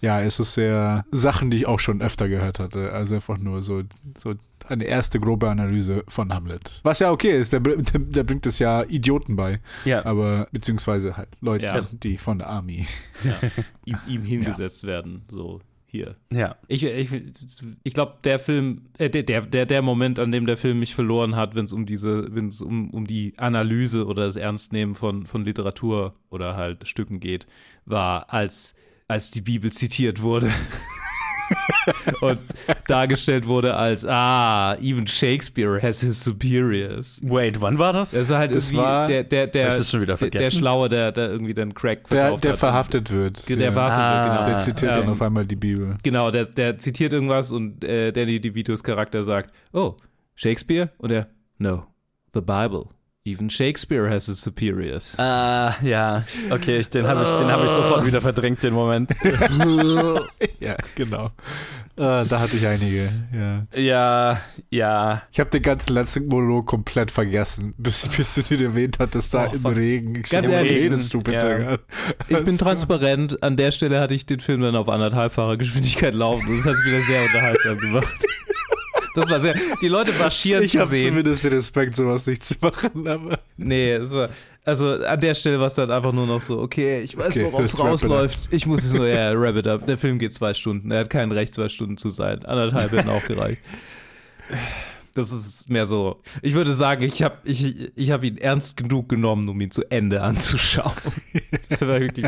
Ja, es ist sehr Sachen, die ich auch schon öfter gehört hatte. Also einfach nur so, so eine erste grobe Analyse von Hamlet. Was ja okay ist, der, der, der bringt es ja Idioten bei. ja. Aber, beziehungsweise halt Leute, Ja. die von der Army. ihm, ihm hingesetzt werden. So, hier. ja. Ich, ich, ich glaube, der Film, äh, der, der, der, der Moment, an dem der Film mich verloren hat, wenn es um diese, wenn es um, um die Analyse oder das Ernstnehmen von, von Literatur oder halt Stücken geht, war, als, als die Bibel zitiert wurde. und dargestellt wurde als, ah, even Shakespeare has his superiors. Wait, wann war das? Also halt Das irgendwie war- der, der, der, der, der? Schlaue, der, der irgendwie dann Crack Der, der hat. verhaftet wird. Der Ja. verhaftet Ah. wird, genau. Der zitiert dann Ähm, auf einmal die Bibel. Genau, der, der zitiert irgendwas und äh, Danny DeVitos Charakter sagt, oh, Shakespeare? Und er, no, the Bible. Even Shakespeare has its superiors. Ah, ja. Okay, ich, den habe ich, den hab ich sofort wieder verdrängt, den Moment. Ja, genau. Äh, da hatte ich einige, ja. ja, ja. Ich habe den ganzen letzten Monolog komplett vergessen, bis, bis du den erwähnt hattest, da Oh, im. Regen. Ich Ganz so, ehrlich, redest du bitte? ja. Ich bin transparent. An der Stelle hatte ich den Film dann auf anderthalbfacher Geschwindigkeit laufen. und Das hat es wieder sehr unterhaltsam gemacht. Das war sehr. Die Leute marschieren Ich zu habe sehen. zumindest den Respekt, sowas nicht zu machen, aber. Nee, es war, also an der Stelle war es dann einfach nur noch so, okay, ich weiß, Okay, worauf es rausläuft. Ich muss es nur, ja, wrap it up. Der Film geht zwei Stunden. Er hat kein Recht, zwei Stunden zu sein. Anderthalb hätten auch gereicht. Das ist mehr so. Ich würde sagen, ich habe ich, ich hab ihn ernst genug genommen, um ihn zu Ende anzuschauen. Das war wirklich.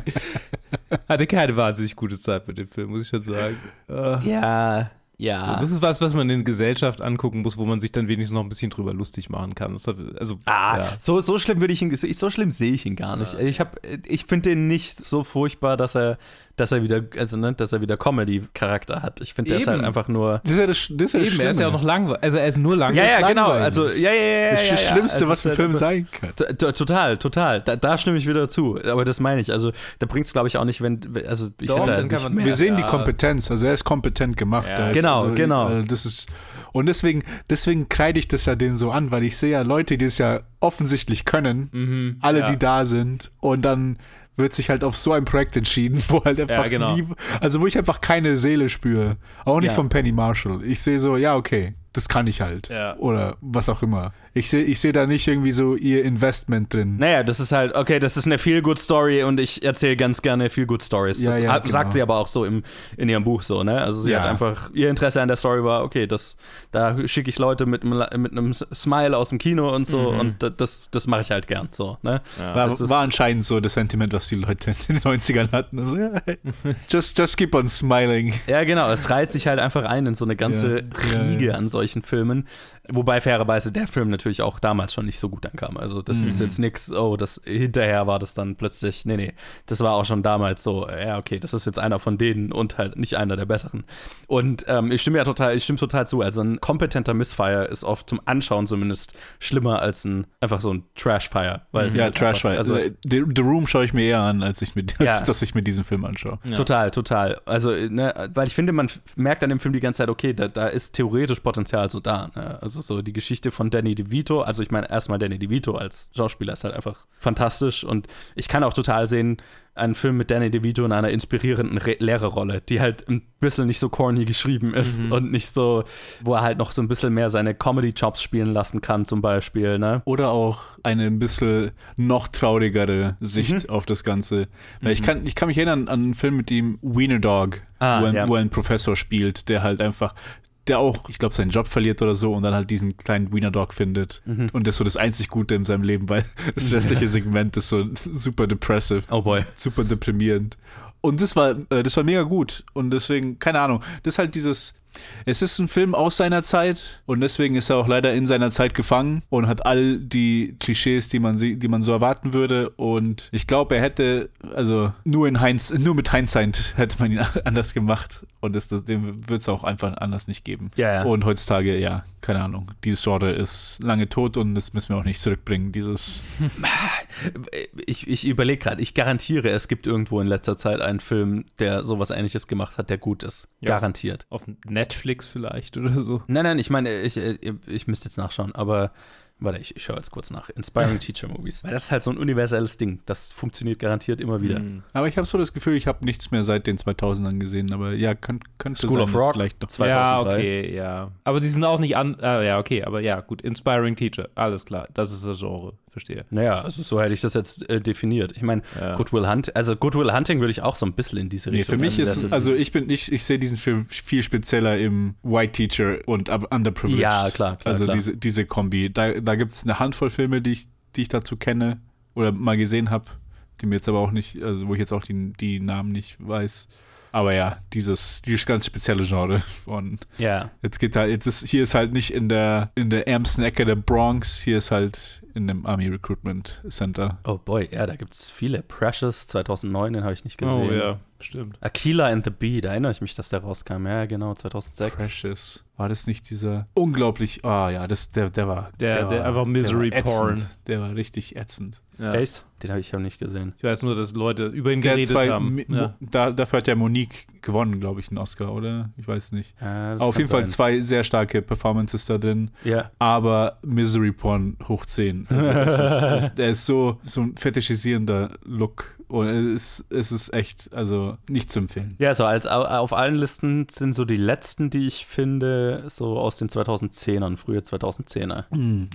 Hatte keine wahnsinnig gute Zeit mit dem Film, muss ich schon sagen. Äh, Ja, ja. Das ist was, was man in Gesellschaft angucken muss, wo man sich dann wenigstens noch ein bisschen drüber lustig machen kann. Hat, also, Ah, ja. so, so schlimm würde ich ihn, so schlimm sehe ich ihn gar nicht. Ich habe, ich finde den nicht so furchtbar, dass er, dass er wieder, also ne, dass er wieder Comedy-Charakter hat. Ich finde, der ist halt einfach nur. Das ist ja das, das, ist ja Eben, er ist ja auch noch langweilig. Also er ist nur langweilig. Ja, ja, genau. Also, ja, ja, ja. Das ist das ja. Schlimmste, Also, was ein Film sein kann. Total, total. Da, da stimme ich wieder zu. Aber das meine ich. Also, da bringt es, glaube ich, auch nicht, wenn. Also, ich Doch, hätte dann halt kann nicht man- mehr. Wir sehen die. Kompetenz, also er ist kompetent gemacht. Ist genau, also, genau. äh, Das ist, und deswegen, deswegen kreide ich das ja denen so an, weil ich sehe ja Leute, die es ja offensichtlich können, Mhm, alle, ja. die da sind, und dann, wird sich halt auf so ein Projekt entschieden, wo halt einfach genau. nie, also wo ich einfach keine Seele spüre. Auch nicht Ja. von Penny Marshall. Ich sehe so, ja, okay, das kann ich halt. Ja. Oder was auch immer. Ich sehe ich sehe da nicht irgendwie so ihr Investment drin. Naja, das ist halt, okay, das ist eine Feel-Good-Story und ich erzähle ganz gerne Feel-Good-Stories. Ja, Das ja, hat- sagt genau. sie aber auch so im, in ihrem Buch so, ne? Also sie Ja. hat einfach, ihr Interesse an der Story war, okay, das, da schicke ich Leute mit, mit einem Smile aus dem Kino und so und da- das, das mache ich halt gern, so, ne? War, das ist- war anscheinend so das Sentiment, was die Leute in den 90ern hatten. Also, ja, hey, just, just keep on smiling. Ja, genau, es reiht sich halt einfach ein in so eine ganze Riege ja. an solchen Filmen. Wobei fairerweise der Film natürlich auch damals schon nicht so gut ankam. Also das Mhm. ist jetzt nix, oh, das hinterher war das dann plötzlich, nee, nee, das war auch schon damals so, ja, okay, das ist jetzt einer von denen und halt nicht einer der besseren. Und ähm, ich stimme ja total, ich stimme total zu. Also ein kompetenter Missfire ist oft zum Anschauen zumindest schlimmer als ein einfach so ein Trashfire. Weil es Ja, halt Trash einfach- Also, The, The Room schaue ich mir eher an, als ich mit, Ja. als, dass ich mir diesen Film anschaue. Ja. Total, total. Also, ne, weil ich finde, man f- merkt an dem Film die ganze Zeit, okay, da, da ist theoretisch Potenzial so da. Ne? Also so die Geschichte von Danny DeVito, also ich meine erstmal Danny DeVito als Schauspieler ist halt einfach fantastisch und ich kann auch total sehen, einen Film mit Danny DeVito in einer inspirierenden Re Lehrerrolle, die halt ein bisschen nicht so corny geschrieben ist und nicht so, wo er halt noch so ein bisschen mehr seine Comedy-Chops spielen lassen kann zum Beispiel, ne? Oder auch eine ein bisschen noch traurigere Sicht Mhm. auf das Ganze. Weil ich, kann, ich kann mich erinnern an einen Film mit dem Wiener Dog, Ah, wo, ein, ja. wo ein Professor spielt, der halt einfach, der auch, ich glaube, seinen Job verliert oder so und dann halt diesen kleinen Wiener Dog findet. Mhm. Und das ist so das einzig Gute in seinem Leben, weil das restliche Segment ist so super depressive. Oh boy. super deprimierend. Und das war, äh, das war mega gut. Und deswegen, keine Ahnung, das ist halt dieses. Es ist ein Film aus seiner Zeit und deswegen ist er auch leider in seiner Zeit gefangen und hat all die Klischees, die man, sie- die man so erwarten würde. Und ich glaube, er hätte, also nur in Heinz, nur mit Hindsight hätte man ihn anders gemacht. Und das, dem wird es auch einfach anders nicht geben. Ja, ja. Und heutzutage, ja, keine Ahnung. Dieses Genre ist lange tot und das müssen wir auch nicht zurückbringen. Dieses. Ich, ich überlege gerade, ich garantiere, es gibt irgendwo in letzter Zeit einen Film, der sowas ähnliches gemacht hat, der gut ist. Ja. Garantiert. Auf Netflix vielleicht oder so. Nein, nein, ich meine, ich, ich, ich müsste jetzt nachschauen, aber warte, ich, ich schaue jetzt kurz nach. Inspiring Teacher Movies. Weil das ist halt so ein universelles Ding. Das funktioniert garantiert immer wieder. Hm. Aber ich habe so das Gefühl, ich habe nichts mehr seit den 2000ern gesehen. Aber ja, könnt, könnte School sein, of dass Rock. vielleicht noch. 2003. Ja, okay, ja. Aber die sind auch nicht an. Äh, ja, okay, aber ja, gut. Inspiring Teacher, alles klar. Das ist das Genre, verstehe. Naja, also so hätte ich das jetzt äh, definiert. Ich meine, Ja. Goodwill Hunting, also Goodwill Hunting würde ich auch so ein bisschen in diese Nee, Richtung für mich einsetzen. ist, also ich bin nicht, ich sehe diesen Film viel spezieller im White Teacher und Underprivileged. Ja, klar, klar, Also klar. diese, diese Kombi. Da, da gibt es eine Handvoll Filme, die ich, die ich dazu kenne oder mal gesehen habe, die mir jetzt aber auch nicht, also wo ich jetzt auch die, die Namen nicht weiß. Aber ja, dieses, dieses ganz spezielle Genre von ja. Jetzt geht halt, jetzt ist, hier ist halt nicht in der, in der ärmsten Ecke der Bronx, hier ist halt in dem Army Recruitment Center. Oh boy, ja, da gibt es viele. Precious 2009, den habe ich nicht gesehen. Oh ja, stimmt. Aquila and the Bee, da erinnere ich mich, dass der rauskam. Ja, genau, 2006. Precious. War das nicht dieser unglaublich, ah ja, das, der, der war. Der- der war, einfach Misery der ätzend. Porn. Der war richtig ätzend. Ja. Echt? Den habe ich auch nicht gesehen. Ich weiß nur, dass Leute über ihn Der geredet zwei, haben. Ja. da, dafür hat ja Monique gewonnen, glaube ich, einen Oscar, oder? Ich weiß nicht. Ja, Auf jeden Fall sein. zwei sehr starke Performances da drin. Ja, aber Misery Porn hoch 10. Also es ist, es, der ist so, so ein fetischisierender Look und es ist, es ist echt, also nicht zu empfehlen. Ja, so als au- auf allen Listen sind so die letzten, die ich finde, so aus den 2010ern, frühe 2010er.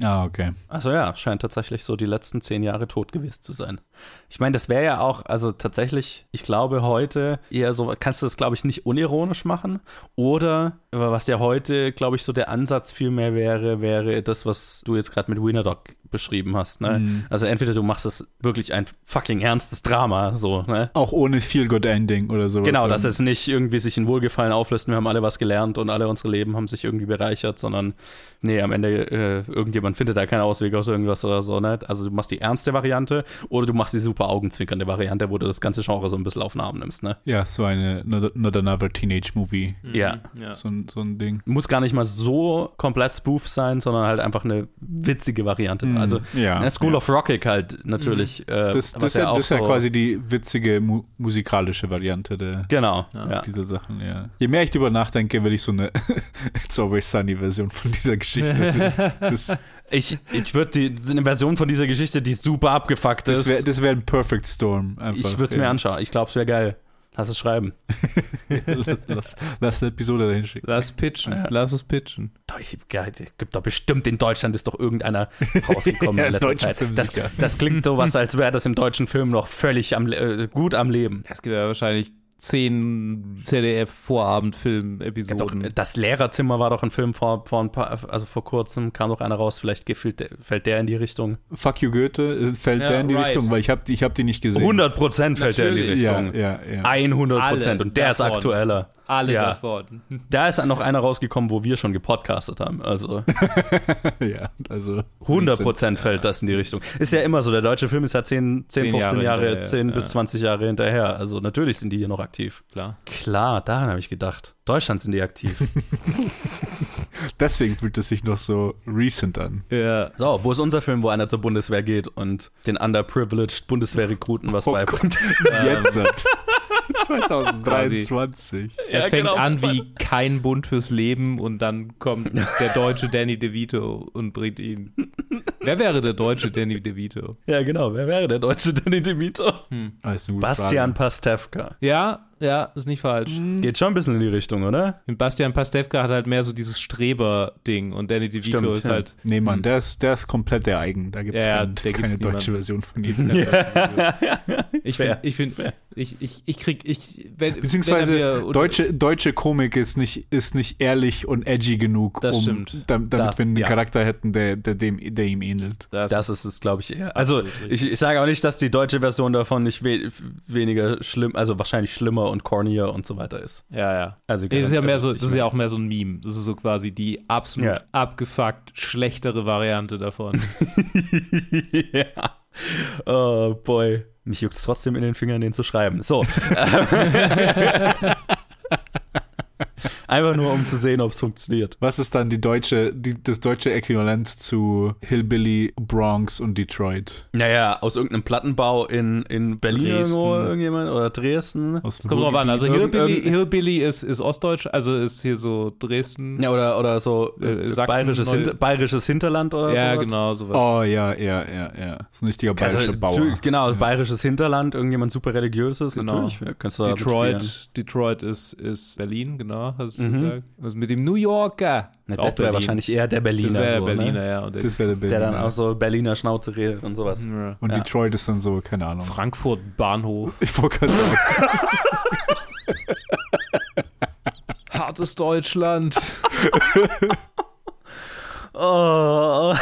Ah, okay. Also ja, scheint tatsächlich so die letzten zehn Jahre tot gewesen zu sein. Ich meine, das wäre ja auch, also tatsächlich, ich glaube heute eher so, kannst du das, glaube ich, nicht unironisch machen. Oder aber was ja heute, glaube ich, so der Ansatz viel mehr wäre, wäre das, was du jetzt gerade mit Wiener Dog beschrieben hast. Ne? Mhm. Also entweder du machst es wirklich ein fucking ernstes Drama, so, ne? Auch ohne Feel-Good-Ending oder sowas. Genau, dass es nicht irgendwie sich in Wohlgefallen auflöst, wir haben alle was gelernt und alle unsere Leben haben sich irgendwie bereichert, sondern nee, am Ende äh, irgendjemand findet da keinen Ausweg aus irgendwas oder so, ne? Also du machst die ernste Variante oder du machst die super augenzwinkernde Variante, wo du das ganze Genre so ein bisschen auf den Arm nimmst, ne? Ja, so eine Not, not Another Teenage Movie. Ja. ja. So, ein- so ein Ding. Muss gar nicht mal so komplett spoof sein, sondern halt einfach eine witzige Variante. Mhm. Also Ja, ne, School ja. of Rocket halt natürlich. Äh, Das, das, ja ja, auch das ist ja so- quasi die witzige mu musikalische Variante der, Genau, ja. dieser Sachen, ja. Je mehr ich drüber nachdenke, will ich so eine It's Always Sunny Version von dieser Geschichte sehen. Das, Ich, ich würde die eine Version von dieser Geschichte, die super abgefuckt das ist. wäre das wär ein Perfect Storm. Einfach, ich würde es mir anschauen. Ich glaube, es wäre geil. Lass es schreiben. lass, lass, lass eine Episode dahin schicken. Lass pitchen, lass es pitchen. Doch, ich, ja, gibt doch bestimmt in Deutschland ist doch irgendeiner rausgekommen Ja, in letzter Zeit. Film Das, das klingt so was, als wäre das im deutschen Film noch völlig am, äh, gut am Leben. Es gibt ja wahrscheinlich zehn Doch, ZDF-Vorabendfilm-Episoden. das Lehrerzimmer war doch ein Film vor, vor ein paar, also vor kurzem kam doch einer raus, vielleicht gefällt der, fällt der in die Richtung. Fuck You Goethe, äh, fällt Ja, der in die right. Richtung? Weil ich habe ich hab die nicht gesehen. 100 Prozent fällt der in die Natürlich. Ja, Richtung. ja, ja. 100 Prozent Alle und der ist davon. aktueller. Alle Ja. davon. Da ist noch einer rausgekommen, wo wir schon gepodcastet haben. Also ja, also 100 Prozent fällt das in die Richtung. Ist ja immer so, der deutsche Film ist ja 10, 10 Zehn 15 Jahre, Jahre hinterher, 10 bis ja. 20 Jahre hinterher. Also natürlich sind die hier noch aktiv. Klar. Klar, daran habe ich gedacht. Deutschland sind die aktiv. Deswegen fühlt es sich noch so recent an. Ja. So, wo ist unser Film, wo einer zur Bundeswehr geht und den underprivileged Bundeswehrrekruten was Oh beibringt? Jetzt. 2023. Er Ja, fängt genau. an wie kein Bund fürs Leben und dann kommt der deutsche Danny DeVito und bringt ihn. Wer wäre der deutsche Danny DeVito? Ja, genau. Wer wäre der deutsche Danny DeVito? Ah, eine gute Bastian Frage. Pastewka. Ja, ja, ist nicht falsch. Geht schon ein bisschen in die Richtung, oder? Und Bastian Pastewka hat halt mehr so dieses Streber-Ding und Danny DeVito Stimmt, ist ja. halt. Nee, Mann, der ist, der ist komplett der eigen. Da gibt es Ja, ja, kein, keine deutsche niemand. Version von ihm. Ich Fair, finde, ich, find, ich, ich, ich krieg, ich, wenn, Beziehungsweise wenn mir- deutsche, deutsche Komik ist nicht, ist nicht ehrlich und edgy genug, Das um, stimmt. dam- damit Das- wir einen ja. Charakter hätten, der, der, dem, der ihm ähnelt. Das, Das ist es, glaube ich, eher. Also, ich, ich sage auch nicht, dass die deutsche Version davon nicht we weniger schlimm, also wahrscheinlich schlimmer und cornier und so weiter ist. ja, ja. Also, Nee, das ist ja mehr so, das ist ja auch mehr so ein Meme. Das ist so quasi die absolut Ja. abgefuckt schlechtere Variante davon. ja. Oh boy. Mich juckt es trotzdem in den Fingern, den zu schreiben. So. Einfach nur, um zu sehen, ob es funktioniert. Was ist dann die deutsche, die, das deutsche Äquivalent zu Hillbilly, Bronx und Detroit? Naja, aus irgendeinem Plattenbau in, in Berlin Dresden. irgendwo, irgendjemand oder Dresden. Aus dem Kommt drauf an. Also Hillbilly, Hillbilly ist, ist Ostdeutsch, also ist hier so Dresden. Ja, oder, oder so Äh, äh, Sachsen, bayerisches, Neu- Hinter bayerisches Hinterland oder so. Ja, genau, sowas. Oh, ja, ja, ja, ja. Das ist ein richtiger bayerischer Also, Bauer. Genau, bayerisches Hinterland, irgendjemand super religiöses, Genau. natürlich. Ja, kannst du. Detroit, Detroit ist, ist Berlin, genau, hast du Mhm. gesagt. Was mit dem New Yorker? Na, Auch das wäre wahrscheinlich eher der Berliner. Das wäre der so, Berliner, Ne? ja. Und der, Das wäre der Der Berliner. dann auch so Berliner Schnauze redet und sowas. Ja. und ja. Detroit ist dann so, keine Ahnung. Frankfurt Bahnhof. Ich wollte gerade sagen, Hartes Deutschland. Oh.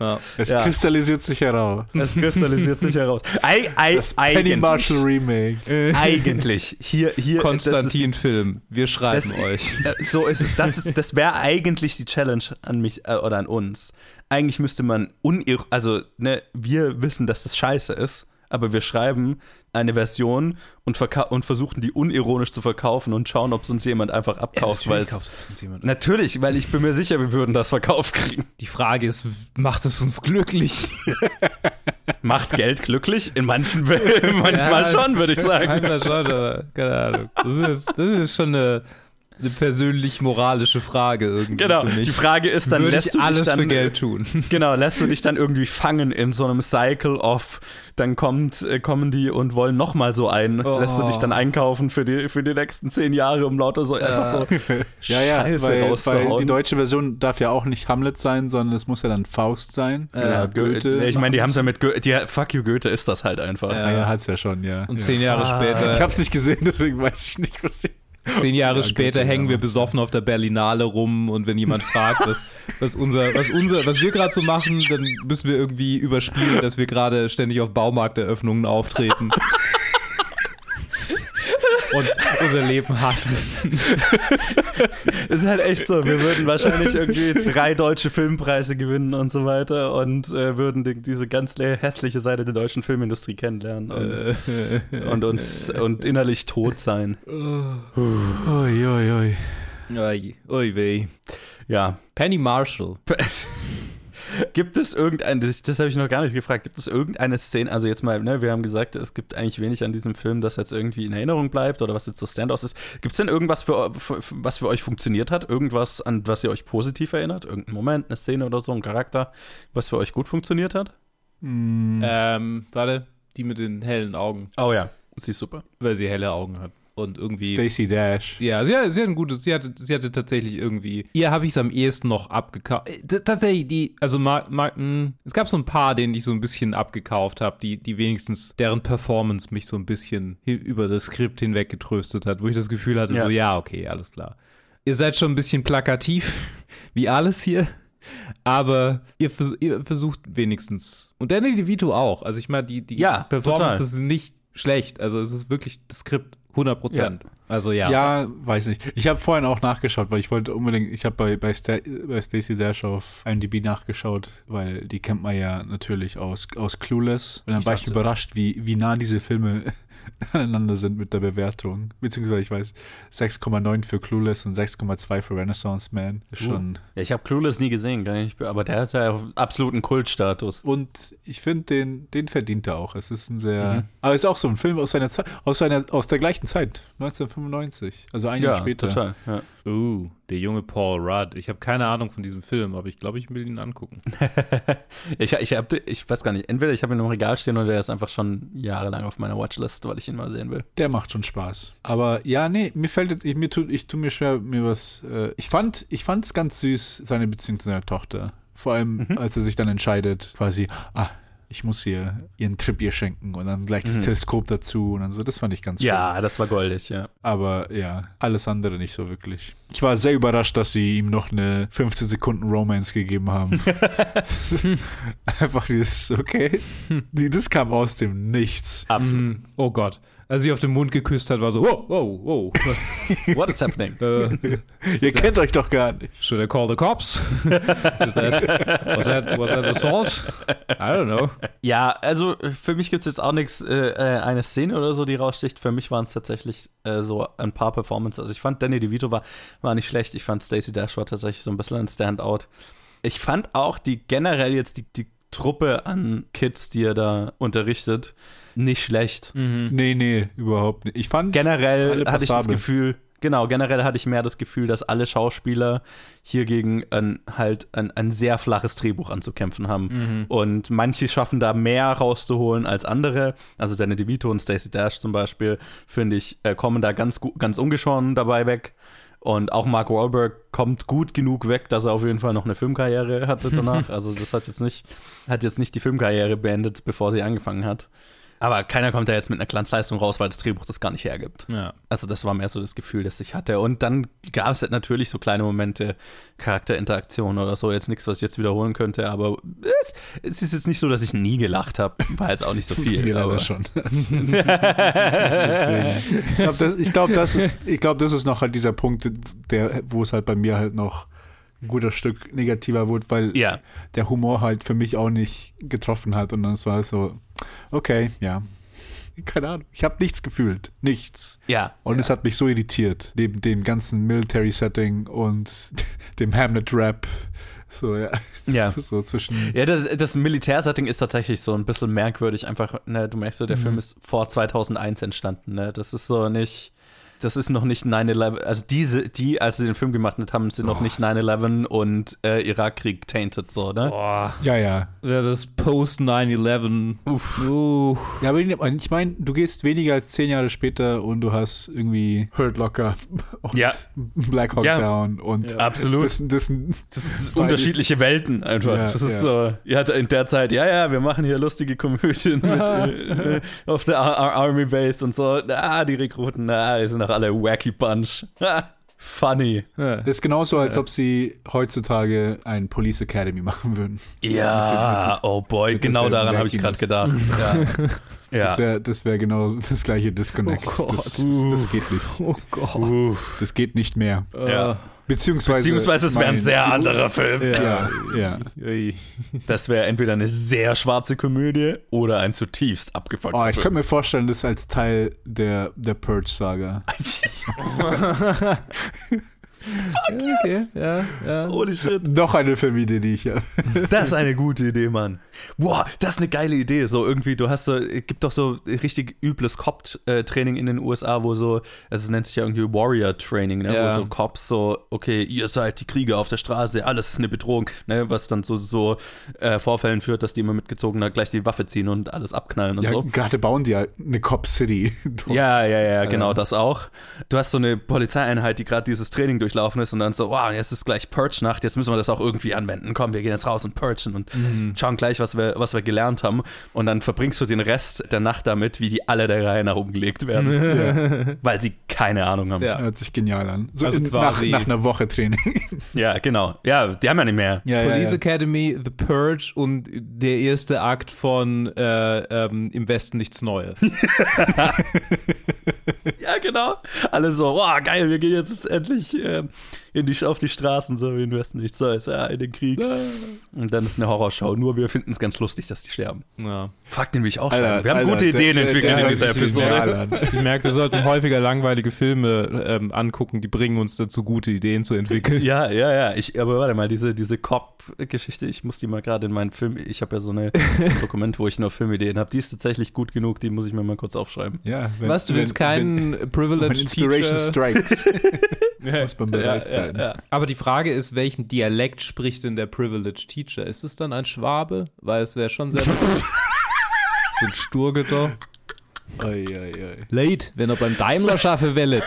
Äh, Ja. es Ja. kristallisiert sich heraus. es kristallisiert sich heraus. Ei, ei, Das Penny eigentlich, Marshall Remake. eigentlich. Hier, hier Konstantin-Film. Wir schreiben Das- euch. Äh, So ist es. Das, ist- das wäre eigentlich die Challenge an mich äh, oder an uns. Eigentlich müsste man unir also ne, wir wissen, dass das scheiße ist, aber wir schreiben eine Version und, und versuchen die unironisch zu verkaufen und schauen, ob es uns jemand einfach abkauft, weil es natürlich, weil ich bin mir sicher, wir würden das verkauft kriegen. Die Frage ist, macht es uns glücklich? Macht Geld glücklich? In manchen Fällen manchmal Ja. schon, würde ich sagen. Manchmal schon, aber keine Ahnung. Das ist, das ist schon eine, eine persönlich-moralische Frage irgendwie. Genau. Die Frage ist dann, Würde lässt du alles dich dann für Geld tun. Genau, lässt du dich dann irgendwie fangen in so einem Cycle of, dann kommt, äh, kommen die und wollen nochmal so ein, Oh. lässt du dich dann einkaufen für die, für die nächsten zehn Jahre, um lauter so einfach so Ja, ja, Scheiße weil, weil die deutsche Version darf ja auch nicht Hamlet sein, sondern es muss ja dann Faust sein. ja, Oder Goethe. Nee, ich meine, die haben es ja mit Goethe, die, fuck you, Goethe ist das halt einfach. Ah, ja, hat's ja schon, ja. Und ja. zehn Jahre Ah. später, Ich hab's nicht gesehen, deswegen weiß ich nicht, was ich. Zehn Jahre Ja, später hängen ja. wir besoffen auf der Berlinale rum und wenn jemand fragt, was, was unser, was unser, was wir gerade so machen, dann müssen wir irgendwie überspielen, dass wir gerade ständig auf Baumarkteröffnungen auftreten. Und unser Leben hassen. Ist halt echt so, wir würden wahrscheinlich irgendwie drei deutsche Filmpreise gewinnen und so weiter und äh, würden die, diese ganz hässliche Seite der deutschen Filmindustrie kennenlernen und, und uns und innerlich tot sein. Ui, ui, ui. Ui, ui weh. Ja. Penny Marshall. Gibt es irgendeine, das, das habe ich noch gar nicht gefragt, gibt es irgendeine Szene, also jetzt mal, ne, wir haben gesagt, es gibt eigentlich wenig an diesem Film, das jetzt irgendwie in Erinnerung bleibt oder was jetzt so Standouts ist. Gibt es denn irgendwas, für, für, was für euch funktioniert hat? Irgendwas, an was ihr euch positiv erinnert? Irgendein Moment, eine Szene oder so, ein Charakter, was für euch gut funktioniert hat? Ähm, warte, die mit den hellen Augen, Oh ja, sie ist super. weil sie helle Augen hat. Und irgendwie. Stacey Dash. Ja, sie, hat- sie hat ein gutes, sie hatte, sie hatte tatsächlich irgendwie, ihr habe ich es am ehesten noch abgekauft. Äh, t- Tatsächlich, die, also ma, ma, mh, es gab so ein paar, denen ich so ein bisschen abgekauft habe, die, die wenigstens, deren Performance mich so ein bisschen über das Skript hinweg getröstet hat, wo ich das Gefühl hatte, Ja. so, ja, okay, alles klar. Ihr seid schon ein bisschen plakativ, wie alles hier. Aber ihr, vers ihr versucht wenigstens. Und Danny DeVito auch. Also ich meine, die, die Ja, Performance total. ist nicht schlecht. Also es ist wirklich das Skript 100 Prozent. Also ja. Ja, weiß nicht. Ich habe vorhin auch nachgeschaut, weil ich wollte unbedingt, ich habe bei, bei, Sta bei Stacey Dash auf IMDb nachgeschaut, weil die kennt man ja natürlich aus, aus Clueless. Und dann Ich war ich dachte- überrascht, wie, wie nah diese Filme aneinander sind mit der Bewertung. Beziehungsweise ich weiß, 6,9 für Clueless und 6,2 für Renaissance Man. Ist schon. Ja, ich habe Clueless nie gesehen, gar nicht, aber der hat ja absoluten Kultstatus. Und ich finde, den, den verdient er auch. Es ist ein sehr. Mhm. Aber es ist auch so ein Film aus seiner Zeit, aus seiner, aus der gleichen Zeit, 1995. Also ein Jahr später. total. Ja. Uh, der junge Paul Rudd. Ich habe keine Ahnung von diesem Film, aber ich glaube, ich will ihn angucken. ich, ich, hab, ich weiß gar nicht, entweder ich habe ihn im Regal stehen oder der ist einfach schon jahrelang auf meiner Watchlist, weil ich ihn mal sehen will. Der macht schon Spaß. Aber ja, nee, mir fällt jetzt, ich, mir tut, ich tue mir schwer, mir was. Äh, ich fand, ich fand es ganz süß, seine Beziehung zu seiner Tochter. Vor allem, Mhm. als er sich dann entscheidet, quasi, ah, ich muss ihr ihren Trip ihr schenken und dann gleich das Mhm. Teleskop dazu und dann so. Das fand ich ganz schön. Ja, das war goldig, ja. Aber ja, alles andere nicht so wirklich. Ich war sehr überrascht, dass sie ihm noch eine 15 Sekunden Romance gegeben haben. Einfach dieses, okay. Die- Das kam aus dem Nichts. Absolut. Mhm. Oh Gott. Als sie auf den Mund geküsst hat, war so, wow, wow, wow. What is happening? äh, Ihr kennt euch doch gar nicht. should I call the cops? Is that, was, that, was that assault? I don't know. Ja, also für mich gibt es jetzt auch nichts, äh, äh, eine Szene oder so, die raussticht. Für mich waren es tatsächlich äh, so ein paar Performances. Also ich fand Danny DeVito war, war nicht schlecht. Ich fand Stacey Dash war tatsächlich so ein bisschen ein Standout. Ich fand auch die generell jetzt die, die Truppe an Kids, die er da unterrichtet, nicht schlecht. Nee, nee, überhaupt nicht. Ich fand, Generell hatte ich das. Gefühl, genau, generell hatte ich mehr das Gefühl, dass alle Schauspieler hier gegen ein, halt ein, ein sehr flaches Drehbuch anzukämpfen haben. Und manche schaffen da mehr rauszuholen als andere. Also Danny DeVito und Stacey Dash zum Beispiel, finde ich, äh, kommen da ganz, ganz ungeschoren dabei weg. Und auch Mark Wahlberg kommt gut genug weg, dass er auf jeden Fall noch eine Filmkarriere hatte danach. also das hat jetzt nicht, hat jetzt nicht die Filmkarriere beendet, bevor sie angefangen hat. Aber keiner kommt da jetzt mit einer Glanzleistung raus, weil das Drehbuch das gar nicht hergibt. Ja. Also das war mehr so das Gefühl, das ich hatte. Und dann gab es halt natürlich so kleine Momente, Charakterinteraktion oder so. Jetzt nichts, was ich jetzt wiederholen könnte, aber es, es ist jetzt nicht so, dass ich nie gelacht habe. War jetzt auch nicht so viel. wir leider schon. Ich glaube, das, ich glaub, das, ist- ich glaub, das ist noch halt dieser Punkt, der, wo es halt bei mir halt noch ein guter Stück negativer wurde, weil Ja, der Humor halt für mich auch nicht getroffen hat. Und dann war es so, okay, ja. Keine Ahnung. Ich habe nichts gefühlt. Nichts. ja. Und ja. es hat mich so irritiert. Neben dem ganzen Military-Setting und dem Hamlet-Rap. So, ja. Ja. So, so zwischen. Ja, das, das Militärsetting ist tatsächlich so ein bisschen merkwürdig. Einfach, ne, du merkst so, der Film ist vor 2001 entstanden. Ne? Das ist so nicht, das ist noch nicht 9-11. Also diese, die, als sie den Film gemacht haben, sind noch nicht 9-11 und äh, Irakkrieg tainted so, ne? Boah, Ja, ja. ja, das Post 9-11. Uff. Uh, Ja, aber ich meine, du gehst weniger als zehn Jahre später und du hast irgendwie Hurt Locker und Ja. Black Hawk Ja. Down und Absolut. das, das, Das ist unterschiedliche Welten einfach. Ja, das ist ja. so, ihr hattet in der Zeit, ja, ja, wir machen hier lustige Komödien mit, äh, auf der Ar Ar Army Base und so. Ah, die Rekruten, na, die sind doch alle wacky Bunch. Funny. ja. das ist genauso, als ob sie heutzutage ein Police Academy machen würden. Ja, oh boy, mit den genau selben daran habe ich gerade gedacht. Ja. ja. Das wäre das wär genau das gleiche Disconnect. Oh Gott. das, das, das geht nicht. Oh Gott. Das geht nicht mehr. Ja. Beziehungsweise. Beziehungsweise es wäre ein sehr anderer Film. Ja, ja. Ui. Das wäre entweder eine sehr schwarze Komödie oder ein zutiefst abgefuckter Oh, ich Film. könnte mir vorstellen, das als Teil der, der Purge-Saga. Fuck Okay, ja, ja. Holy shit. Noch eine Filmidee, die ich habe. Das ist eine gute Idee, Mann. Boah, das ist eine geile Idee. So irgendwie, du hast so, es gibt doch so richtig übles Cop-Training in den USA, wo so, also es nennt sich ja irgendwie Warrior-Training, ne? Ja. wo so Cops so, okay, ihr seid die Krieger auf der Straße, alles ist eine Bedrohung, ne? was dann so, so äh, Vorfällen führt, dass die immer mitgezogen hat, gleich die Waffe ziehen und alles abknallen und Ja, so. gerade bauen die ja eine Cop City. Ja, ja, ja, genau, Ja. das auch. Du hast so eine Polizeieinheit, die gerade dieses Training durchlaufen ist und dann so, wow, jetzt ist gleich Purge-Nacht, jetzt müssen wir das auch irgendwie anwenden. Komm, wir gehen jetzt raus und purgen und schauen gleich, was wir, was wir gelernt haben. Und dann verbringst du den Rest der Nacht damit, wie die alle der Reihe nach umgelegt werden. Weil sie keine Ahnung haben. Ja, Ja. Hört sich genial an. So Also in, nach, quasi- nach einer Woche Training. genau. Ja, die haben ja nicht mehr. ja, Police Academy, The Purge und der erste Akt von äh, ähm, Im Westen nichts Neues. Ja, genau. Alle so, wow, geil, wir gehen jetzt endlich äh, äh, die, auf die Straßen, so wie in Westen nichts Neues, ja, in den Krieg. Und dann ist eine Horrorschau. Nur wir finden es ganz lustig, dass die sterben. Ja. Fuck, den will ich auch Alter, schreiben. Wir haben Alter, gute der- Ideen der- entwickelt der in dieser Episode. Ich merke, wir sollten häufiger langweilige Filme ähm, angucken, die bringen uns dazu, gute Ideen zu entwickeln. Ja, ja, ja. Ich, aber warte mal, diese, diese Cop-Geschichte, ich muss die mal gerade in meinen Film, ich habe ja so, eine, so ein Dokument, wo ich nur Filmideen habe, die ist tatsächlich gut genug, die muss ich mir mal kurz aufschreiben. Ja, wenn, Was, du willst keinen Privilege Inspiration Teacher? strikes, muss man bereit sein. ja. Aber die Frage ist, welchen Dialekt spricht denn der Privilege Teacher? Ist es dann ein Schwabe? Weil es wäre schon sehr lustig. so ein Sturgeter. Late, wenn er beim Daimler schaffen will.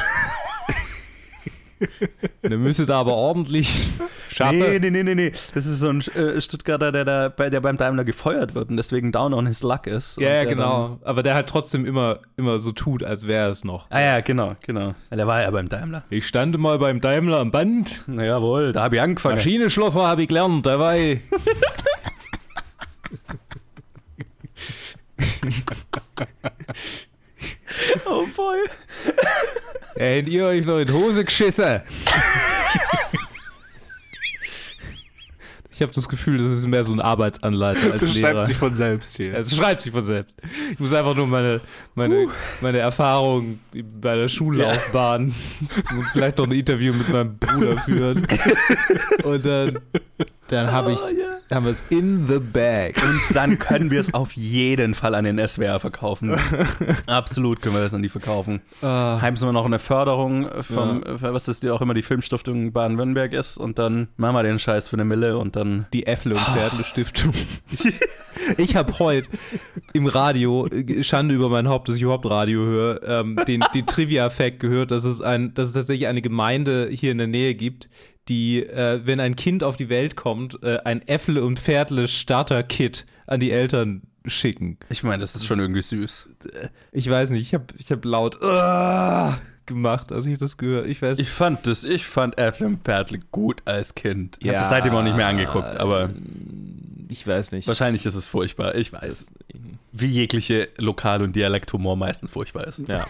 Dann müsste er aber ordentlich schaffen. Nee, nee, nee, nee, nee. Das ist so ein äh, Stuttgarter, der, da, bei, der beim Daimler gefeuert wird und deswegen down on his luck ist. Ja, ja, genau. Aber der halt trotzdem immer, immer so tut, als wäre es noch. Ah ja, genau, genau. Ja, Der war ja beim Daimler. Ich stand mal beim Daimler am Band. Na jawohl, da habe ich angefangen. Maschinenschlosser habe ich gelernt dabei. Oh. Ja, hättet ihr euch noch in Hose geschissen? Ich habe das Gefühl, das ist mehr so ein Arbeitsanleiter als Das Lehrer. schreibt sich von selbst hier. Es schreibt sich von selbst. Ich muss einfach nur meine, meine, meine Erfahrung bei der Schullaufbahn und vielleicht noch ein Interview mit meinem Bruder führen. Und dann, dann habe ich, haben wir es in the bag. Und dann können wir es auf jeden Fall an den SWR verkaufen. Absolut können wir das an die verkaufen. Ah, Heimsen wir noch eine Förderung vom, was das die auch immer die Filmstiftung Baden-Württemberg ist und dann machen wir den Scheiß für eine Mille und dann die Äffle und Pferdle Stiftung. Ich habe heute im Radio, äh, Schande über mein Haupt, dass ich überhaupt Radio höre, ähm, den, den Trivia-Fact gehört, dass es, ein, dass es tatsächlich eine Gemeinde hier in der Nähe gibt, die, äh, wenn ein Kind auf die Welt kommt, äh, ein Äffle und Pferdle Starter-Kit an die Eltern schicken. ich meine, das ist schon irgendwie süß. Ich weiß nicht, ich habe ich hab laut "Ah" gemacht, als ich das gehört. Ich weiß Ich fand das, ich fand Äffle Pärtle gut als Kind. Ich Ja. habe das seitdem auch nicht mehr angeguckt, aber ich weiß nicht. wahrscheinlich ist es furchtbar. Ich weiß. Wie jegliche Lokal- und Dialekthumor meistens furchtbar ist. Ja,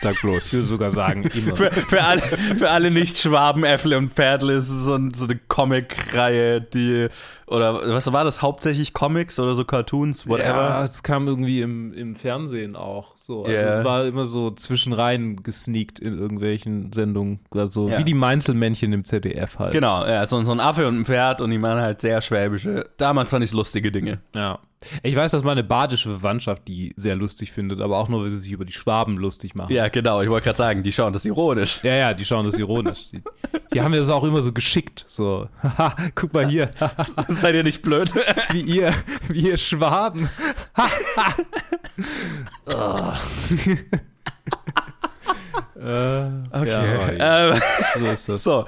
Sag ich bloß. würde sogar sagen, immer. Für, für, alle, für alle Nicht-Schwaben, Äffle und Pferdle ist es so, ein, so eine Comic-Reihe, die, oder was war das, hauptsächlich Comics oder so Cartoons, whatever? Ja, es kam irgendwie im, im Fernsehen auch so. Also Ja. es war immer so zwischenrein gesneakt in irgendwelchen Sendungen. Also Ja. wie die Mainzelmännchen im ZDF halt. Genau, ja, so, so ein Affe und ein Pferd und die machen halt sehr schwäbische, damals fand ich lustige Dinge. Ja. Ich weiß, dass meine badische Verwandtschaft die sehr lustig findet, aber auch nur, weil sie sich über die Schwaben lustig machen. Ja, genau, ich wollte gerade sagen, die schauen das ironisch. Ja, ja, die schauen das ironisch. Die, die haben mir das auch immer so geschickt. So, haha, guck mal hier, Seid ihr nicht blöd? wie ihr, wie ihr Schwaben. oh. äh, Okay. Ja, Ähm, so ist das. so.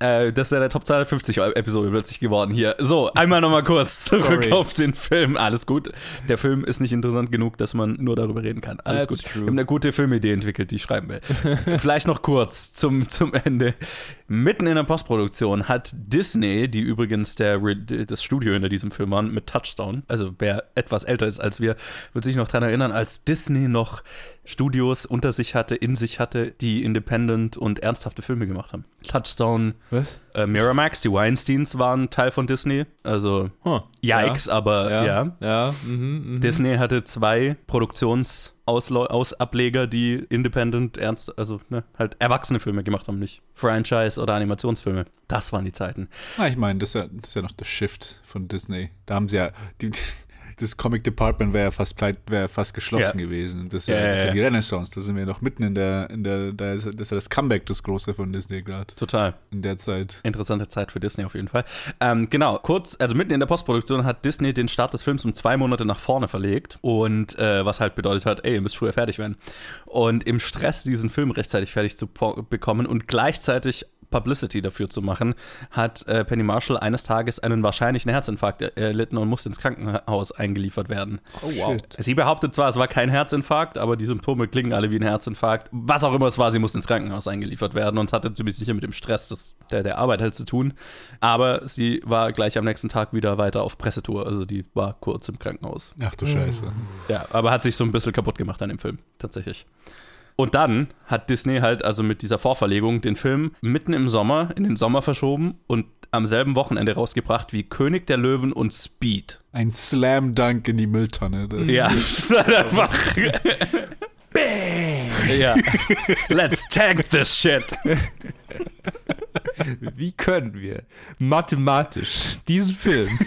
Äh, das ist ja der Top 250 Episode plötzlich geworden hier. So, einmal nochmal kurz zurück Sorry. auf den Film. Alles gut. Der Film ist nicht interessant genug, dass man nur darüber reden kann. Alles That's gut. true. Wir haben eine gute Filmidee entwickelt, die ich schreiben will. Vielleicht noch kurz zum, zum Ende. Mitten in der Postproduktion hat Disney, die übrigens der, das Studio hinter diesem Film waren, mit Touchstone, also wer etwas älter ist als wir, wird sich noch daran erinnern, als Disney noch Studios unter sich hatte, in sich hatte, die independent und ernsthafte Filme gemacht haben. Touchstone, Was? äh, Miramax, die Weinsteins waren Teil von Disney. Also, Huh. yikes, aber ja. Ja. Ja. Mhm, mhm. Disney hatte zwei Produktions- Auslo aus Ableger, die independent, ernst, also ne, halt erwachsene Filme gemacht haben, nicht Franchise oder Animationsfilme. Das waren die Zeiten. Na, ich meine, das, ist ja, das ist ja noch der Shift von Disney. Da haben sie ja, die, das Comic Department wäre ja fast pleit, wäre fast geschlossen Ja. gewesen. Das ist ja, das ist ja die Renaissance. Da sind wir noch mitten in der, in der, da ist, das ist ja das Comeback, das große von Disney gerade Total. in der Zeit. Interessante Zeit für Disney auf jeden Fall. Ähm, genau, kurz, also mitten in der Postproduktion hat Disney den Start des Films um zwei Monate nach vorne verlegt. Und äh, was halt bedeutet hat, ey, ihr müsst früher fertig werden. Und im Stress, diesen Film rechtzeitig fertig zu bekommen und gleichzeitig Publicity dafür zu machen, hat äh, Penny Marshall eines Tages einen wahrscheinlichen Herzinfarkt erlitten und musste ins Krankenhaus eingeliefert werden. Oh, wow. Sie behauptet zwar, es war kein Herzinfarkt, aber die Symptome klingen alle wie ein Herzinfarkt. Was auch immer es war, sie musste ins Krankenhaus eingeliefert werden und es hatte ziemlich sicher mit dem Stress des, der, der Arbeit halt zu tun. Aber sie war gleich am nächsten Tag wieder weiter auf Pressetour. Also die war kurz im Krankenhaus. Ach du Scheiße. Ja, aber hat sich so ein bisschen kaputt gemacht an dem Film, tatsächlich. Und dann hat Disney halt also mit dieser Vorverlegung den Film mitten im Sommer, in den Sommer verschoben und am selben Wochenende rausgebracht wie König der Löwen und Speed. Ein Slam Dunk in die Mülltonne. Das Ja, das ist halt einfach. Ja. Let's tag this shit. Wie können wir mathematisch diesen Film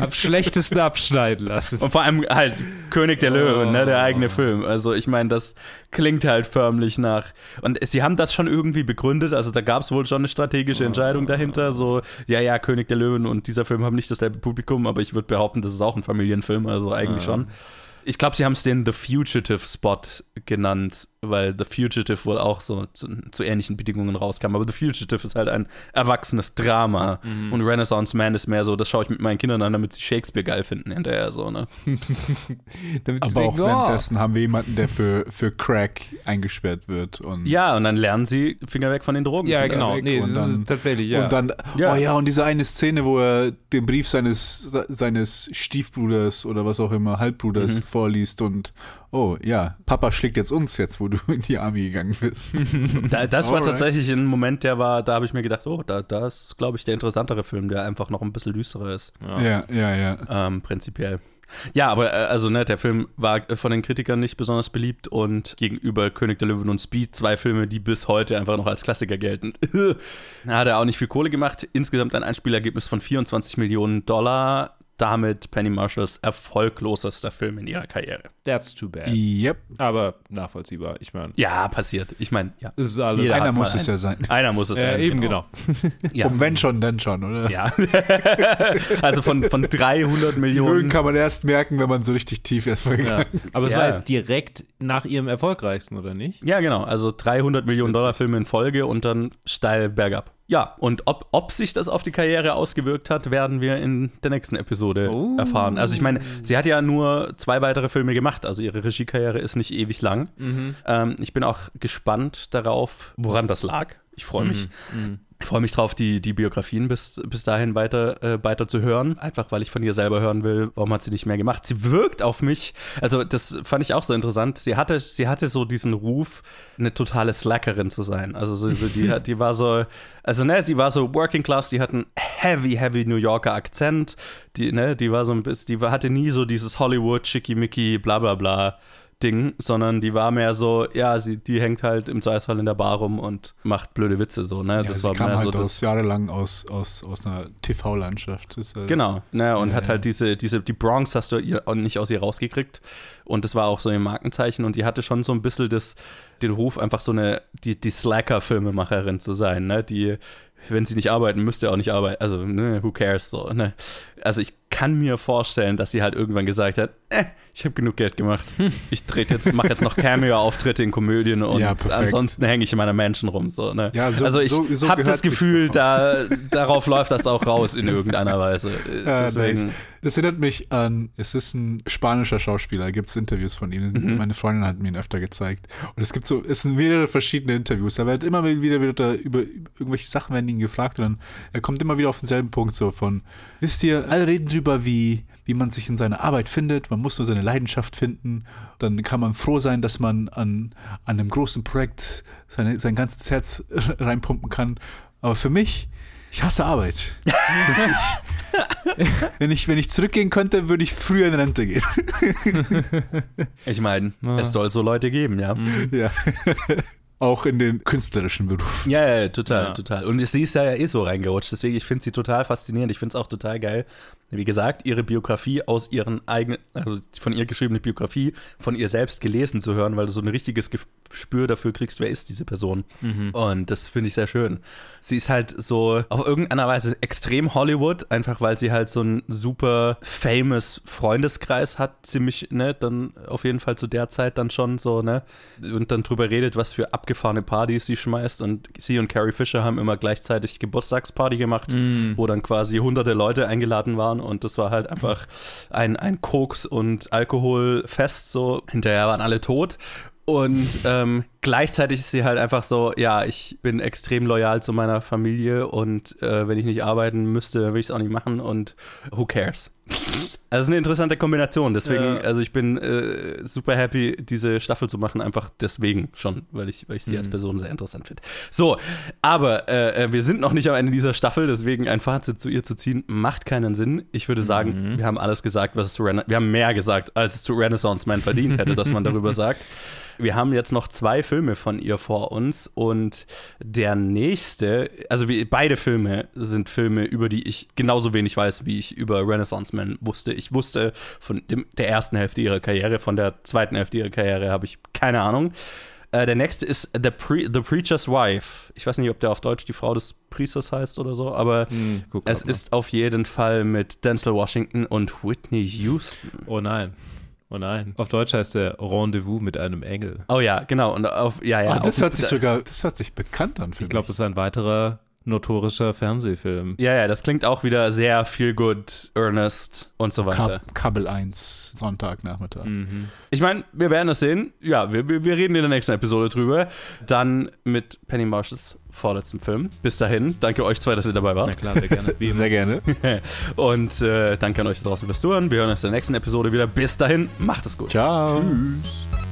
am schlechtesten abschneiden lassen? Und vor allem halt König der Löwen, ne, der eigene Film. Also ich meine, das klingt halt förmlich nach. Und sie haben das schon irgendwie begründet. Also da gab es wohl schon eine strategische Entscheidung dahinter. So, ja, ja, König der Löwen und dieser Film haben nicht dasselbe Publikum, aber ich würde behaupten, das ist auch ein Familienfilm. Also eigentlich schon. Ich glaube, sie haben es den The Fugitive Spot genannt, weil The Fugitive wohl auch so zu, zu ähnlichen Bedingungen rauskam. Aber The Fugitive ist halt ein erwachsenes Drama. Und Renaissance Man ist mehr so, das schaue ich mit meinen Kindern an, damit sie Shakespeare geil finden hinterher so, ne? Damit sie Aber auch oh, währenddessen haben wir jemanden, der für, für Crack eingesperrt wird. Und, Ja, und dann lernen sie Finger weg von den Drogen. Ja, Finger genau. weg Nee, und das dann- ist tatsächlich, ja. Und dann, Ja. oh ja, und diese eine Szene, wo er den Brief seines, seines Stiefbruders oder was auch immer, Halbbruders Mhm. vorliest und, oh ja, Papa schlägt jetzt uns jetzt, wo du in die Army gegangen bist. Da, das war Alright. tatsächlich ein Moment, der war, da habe ich mir gedacht, oh, da, da ist, glaube ich, der interessantere Film, der einfach noch ein bisschen düsterer ist, ja, ja, ja. ähm, prinzipiell. Ja, aber äh, also ne, der Film war äh, von den Kritikern nicht besonders beliebt und gegenüber König der Löwen und Speed, zwei Filme, die bis heute einfach noch als Klassiker gelten, hat er auch nicht viel Kohle gemacht. Insgesamt ein Einspielergebnis von 24 Millionen Dollar. Damit Penny Marshalls erfolglosester Film in ihrer Karriere. That's too bad. Yep. Aber nachvollziehbar. Ich meine, Ja, passiert. Ich meine, ja. ist alles. Jeder Einer muss es ja sein. Einer muss es äh, sein. eben genau. Ja. Und wenn schon, dann schon, oder? Ja. also von, von 300 Die Höhen Millionen. kann man erst merken, wenn man so richtig tief erstmal Ja. Aber es Ja. war jetzt direkt nach ihrem erfolgreichsten, oder nicht? Ja, genau. Also 300 Millionen Dollar Filme in Folge und dann steil bergab. Ja, und ob, ob sich das auf die Karriere ausgewirkt hat, werden wir in der nächsten Episode Oh. erfahren. Also ich meine, sie hat ja nur zwei weitere Filme gemacht, also ihre Regiekarriere ist nicht ewig lang. Ähm, ich bin auch gespannt darauf, woran das lag. Ich freue mich. Ich freue mich drauf, die, die Biografien bis, bis dahin weiter, äh, weiter zu hören. Einfach, weil ich von ihr selber hören will, warum hat sie nicht mehr gemacht. Sie wirkt auf mich, also das fand ich auch so interessant. Sie hatte, sie hatte so diesen Ruf, eine totale Slackerin zu sein. Also so, so die, die war so, also ne, sie war so Working Class, die hat einen heavy, heavy New Yorker Akzent. Die, ne, die war so ein bisschen, die hatte nie so dieses Hollywood, schickimicki, bla bla bla. Ding, sondern die war mehr so, ja, sie, die hängt halt im Zweifelsfall in der Bar rum und macht blöde Witze so, ne? Ja, das war kam mehr halt so das. aus, jahrelang aus, aus, aus einer TV-Landschaft. Halt- Genau, ne, und Ja, hat halt diese, diese, die Bronx hast du ihr nicht aus ihr rausgekriegt. Und das war auch so ihr Markenzeichen und die hatte schon so ein bisschen das, den Ruf, einfach so eine, die, die Slacker-Filmemacherin zu sein, ne? Die, wenn sie nicht arbeiten, müsste auch nicht arbeiten. Also, ne, who cares so, ne? Also ich kann mir vorstellen, dass sie halt irgendwann gesagt hat, eh, ich habe genug Geld gemacht. Ich drehe jetzt, mache jetzt noch Cameo-Auftritte in Komödien und Ja, ansonsten hänge ich in meiner Menschen rum. So, ne? Ja, so- also ich so- so habe das Gefühl, da, darauf läuft das auch raus in irgendeiner Weise. Äh, Ja, Deswegen. nice. Das erinnert mich an, es ist ein spanischer Schauspieler, gibt es Interviews von ihm. Mhm. Meine Freundin hat mir ihn öfter gezeigt. Und es gibt so, es sind mehrere verschiedene Interviews. Da wird immer wieder, wieder über, über irgendwelche Sachen werden ihn gefragt und dann, er kommt immer wieder auf denselben Punkt so von, wisst ihr, alle reden drüber, wie, wie man sich in seiner Arbeit findet, man muss nur seine Leidenschaft finden, dann kann man froh sein, dass man an, an einem großen Projekt seine, sein ganzes Herz reinpumpen kann. Aber für mich, ich hasse Arbeit. Ich, wenn, ich, wenn ich zurückgehen könnte, würde ich früher in Rente gehen. Ich meine, Ja. es soll so Leute geben, ja. ja. Auch in den künstlerischen Beruf. Ja, ja, total, Ja. total. Und sie ist ja eh so reingerutscht, deswegen, ich finde sie total faszinierend. Ich finde es auch total geil. Wie gesagt, ihre Biografie aus ihren eigenen, also von ihr geschriebene Biografie, von ihr selbst gelesen zu hören, weil du so ein richtiges Gespür dafür kriegst, wer ist diese Person. Und das finde ich sehr schön. Sie ist halt so auf irgendeiner Weise extrem Hollywood, einfach weil sie halt so einen super famous Freundeskreis hat, ziemlich, ne, dann auf jeden Fall zu der Zeit dann schon so, ne, und dann drüber redet, was für abgefahrene Partys sie schmeißt und sie und Carrie Fisher haben immer gleichzeitig Geburtstagsparty gemacht, wo dann quasi hunderte Leute eingeladen waren und das war halt einfach ein, ein Koks- und Alkoholfest so. Hinterher waren alle tot und ähm, gleichzeitig ist sie halt einfach so, ja, ich bin extrem loyal zu meiner Familie und äh, wenn ich nicht arbeiten müsste, dann würde ich es auch nicht machen und who cares? Also es ist eine interessante Kombination, deswegen, Ja. also ich bin äh, super happy, diese Staffel zu machen, einfach deswegen schon, weil ich, weil ich sie als Person sehr interessant finde. So, aber äh, äh, wir sind noch nicht am Ende dieser Staffel, deswegen ein Fazit zu ihr zu ziehen, macht keinen Sinn. Ich würde sagen, wir haben alles gesagt, was es zu Rena wir haben mehr gesagt, als es zu Renaissance Man verdient hätte, dass man darüber sagt. Wir haben jetzt noch zwei Filme von ihr vor uns und der nächste, also wie, beide Filme sind Filme, über die ich genauso wenig weiß, wie ich über Renaissance Man wusste. Ich wusste von dem, der ersten Hälfte ihrer Karriere, von der zweiten Hälfte ihrer Karriere habe ich keine Ahnung. Äh, der nächste ist The, Pre The Preacher's Wife. Ich weiß nicht, ob der auf Deutsch die Frau des Priesters heißt oder so, aber guck es ist auf jeden Fall mit Denzel Washington und Whitney Houston. Oh nein. Oh nein. Auf Deutsch heißt der Rendezvous mit einem Engel. Oh ja, genau. Und auf, ja, ja. ah, das auf, hört sich sogar, das hört sich bekannt an für Ich glaube, das ist ein weiterer notorischer Fernsehfilm. Ja, ja, das klingt auch wieder sehr feel good, earnest und so weiter. Kab Kabel 1, Sonntagnachmittag. Mhm. Ich meine, wir werden es sehen. Ja, wir, wir reden in der nächsten Episode drüber. Dann mit Penny Marshalls vorletzten Film. Bis dahin, danke euch zwei, dass ihr dabei Na wart. klar, sehr gerne. Sehr gerne. Und äh, danke an euch da draußen fürs Zuhören. Wir hören uns in der nächsten Episode wieder. Bis dahin, macht es gut. Ciao. Tschüss.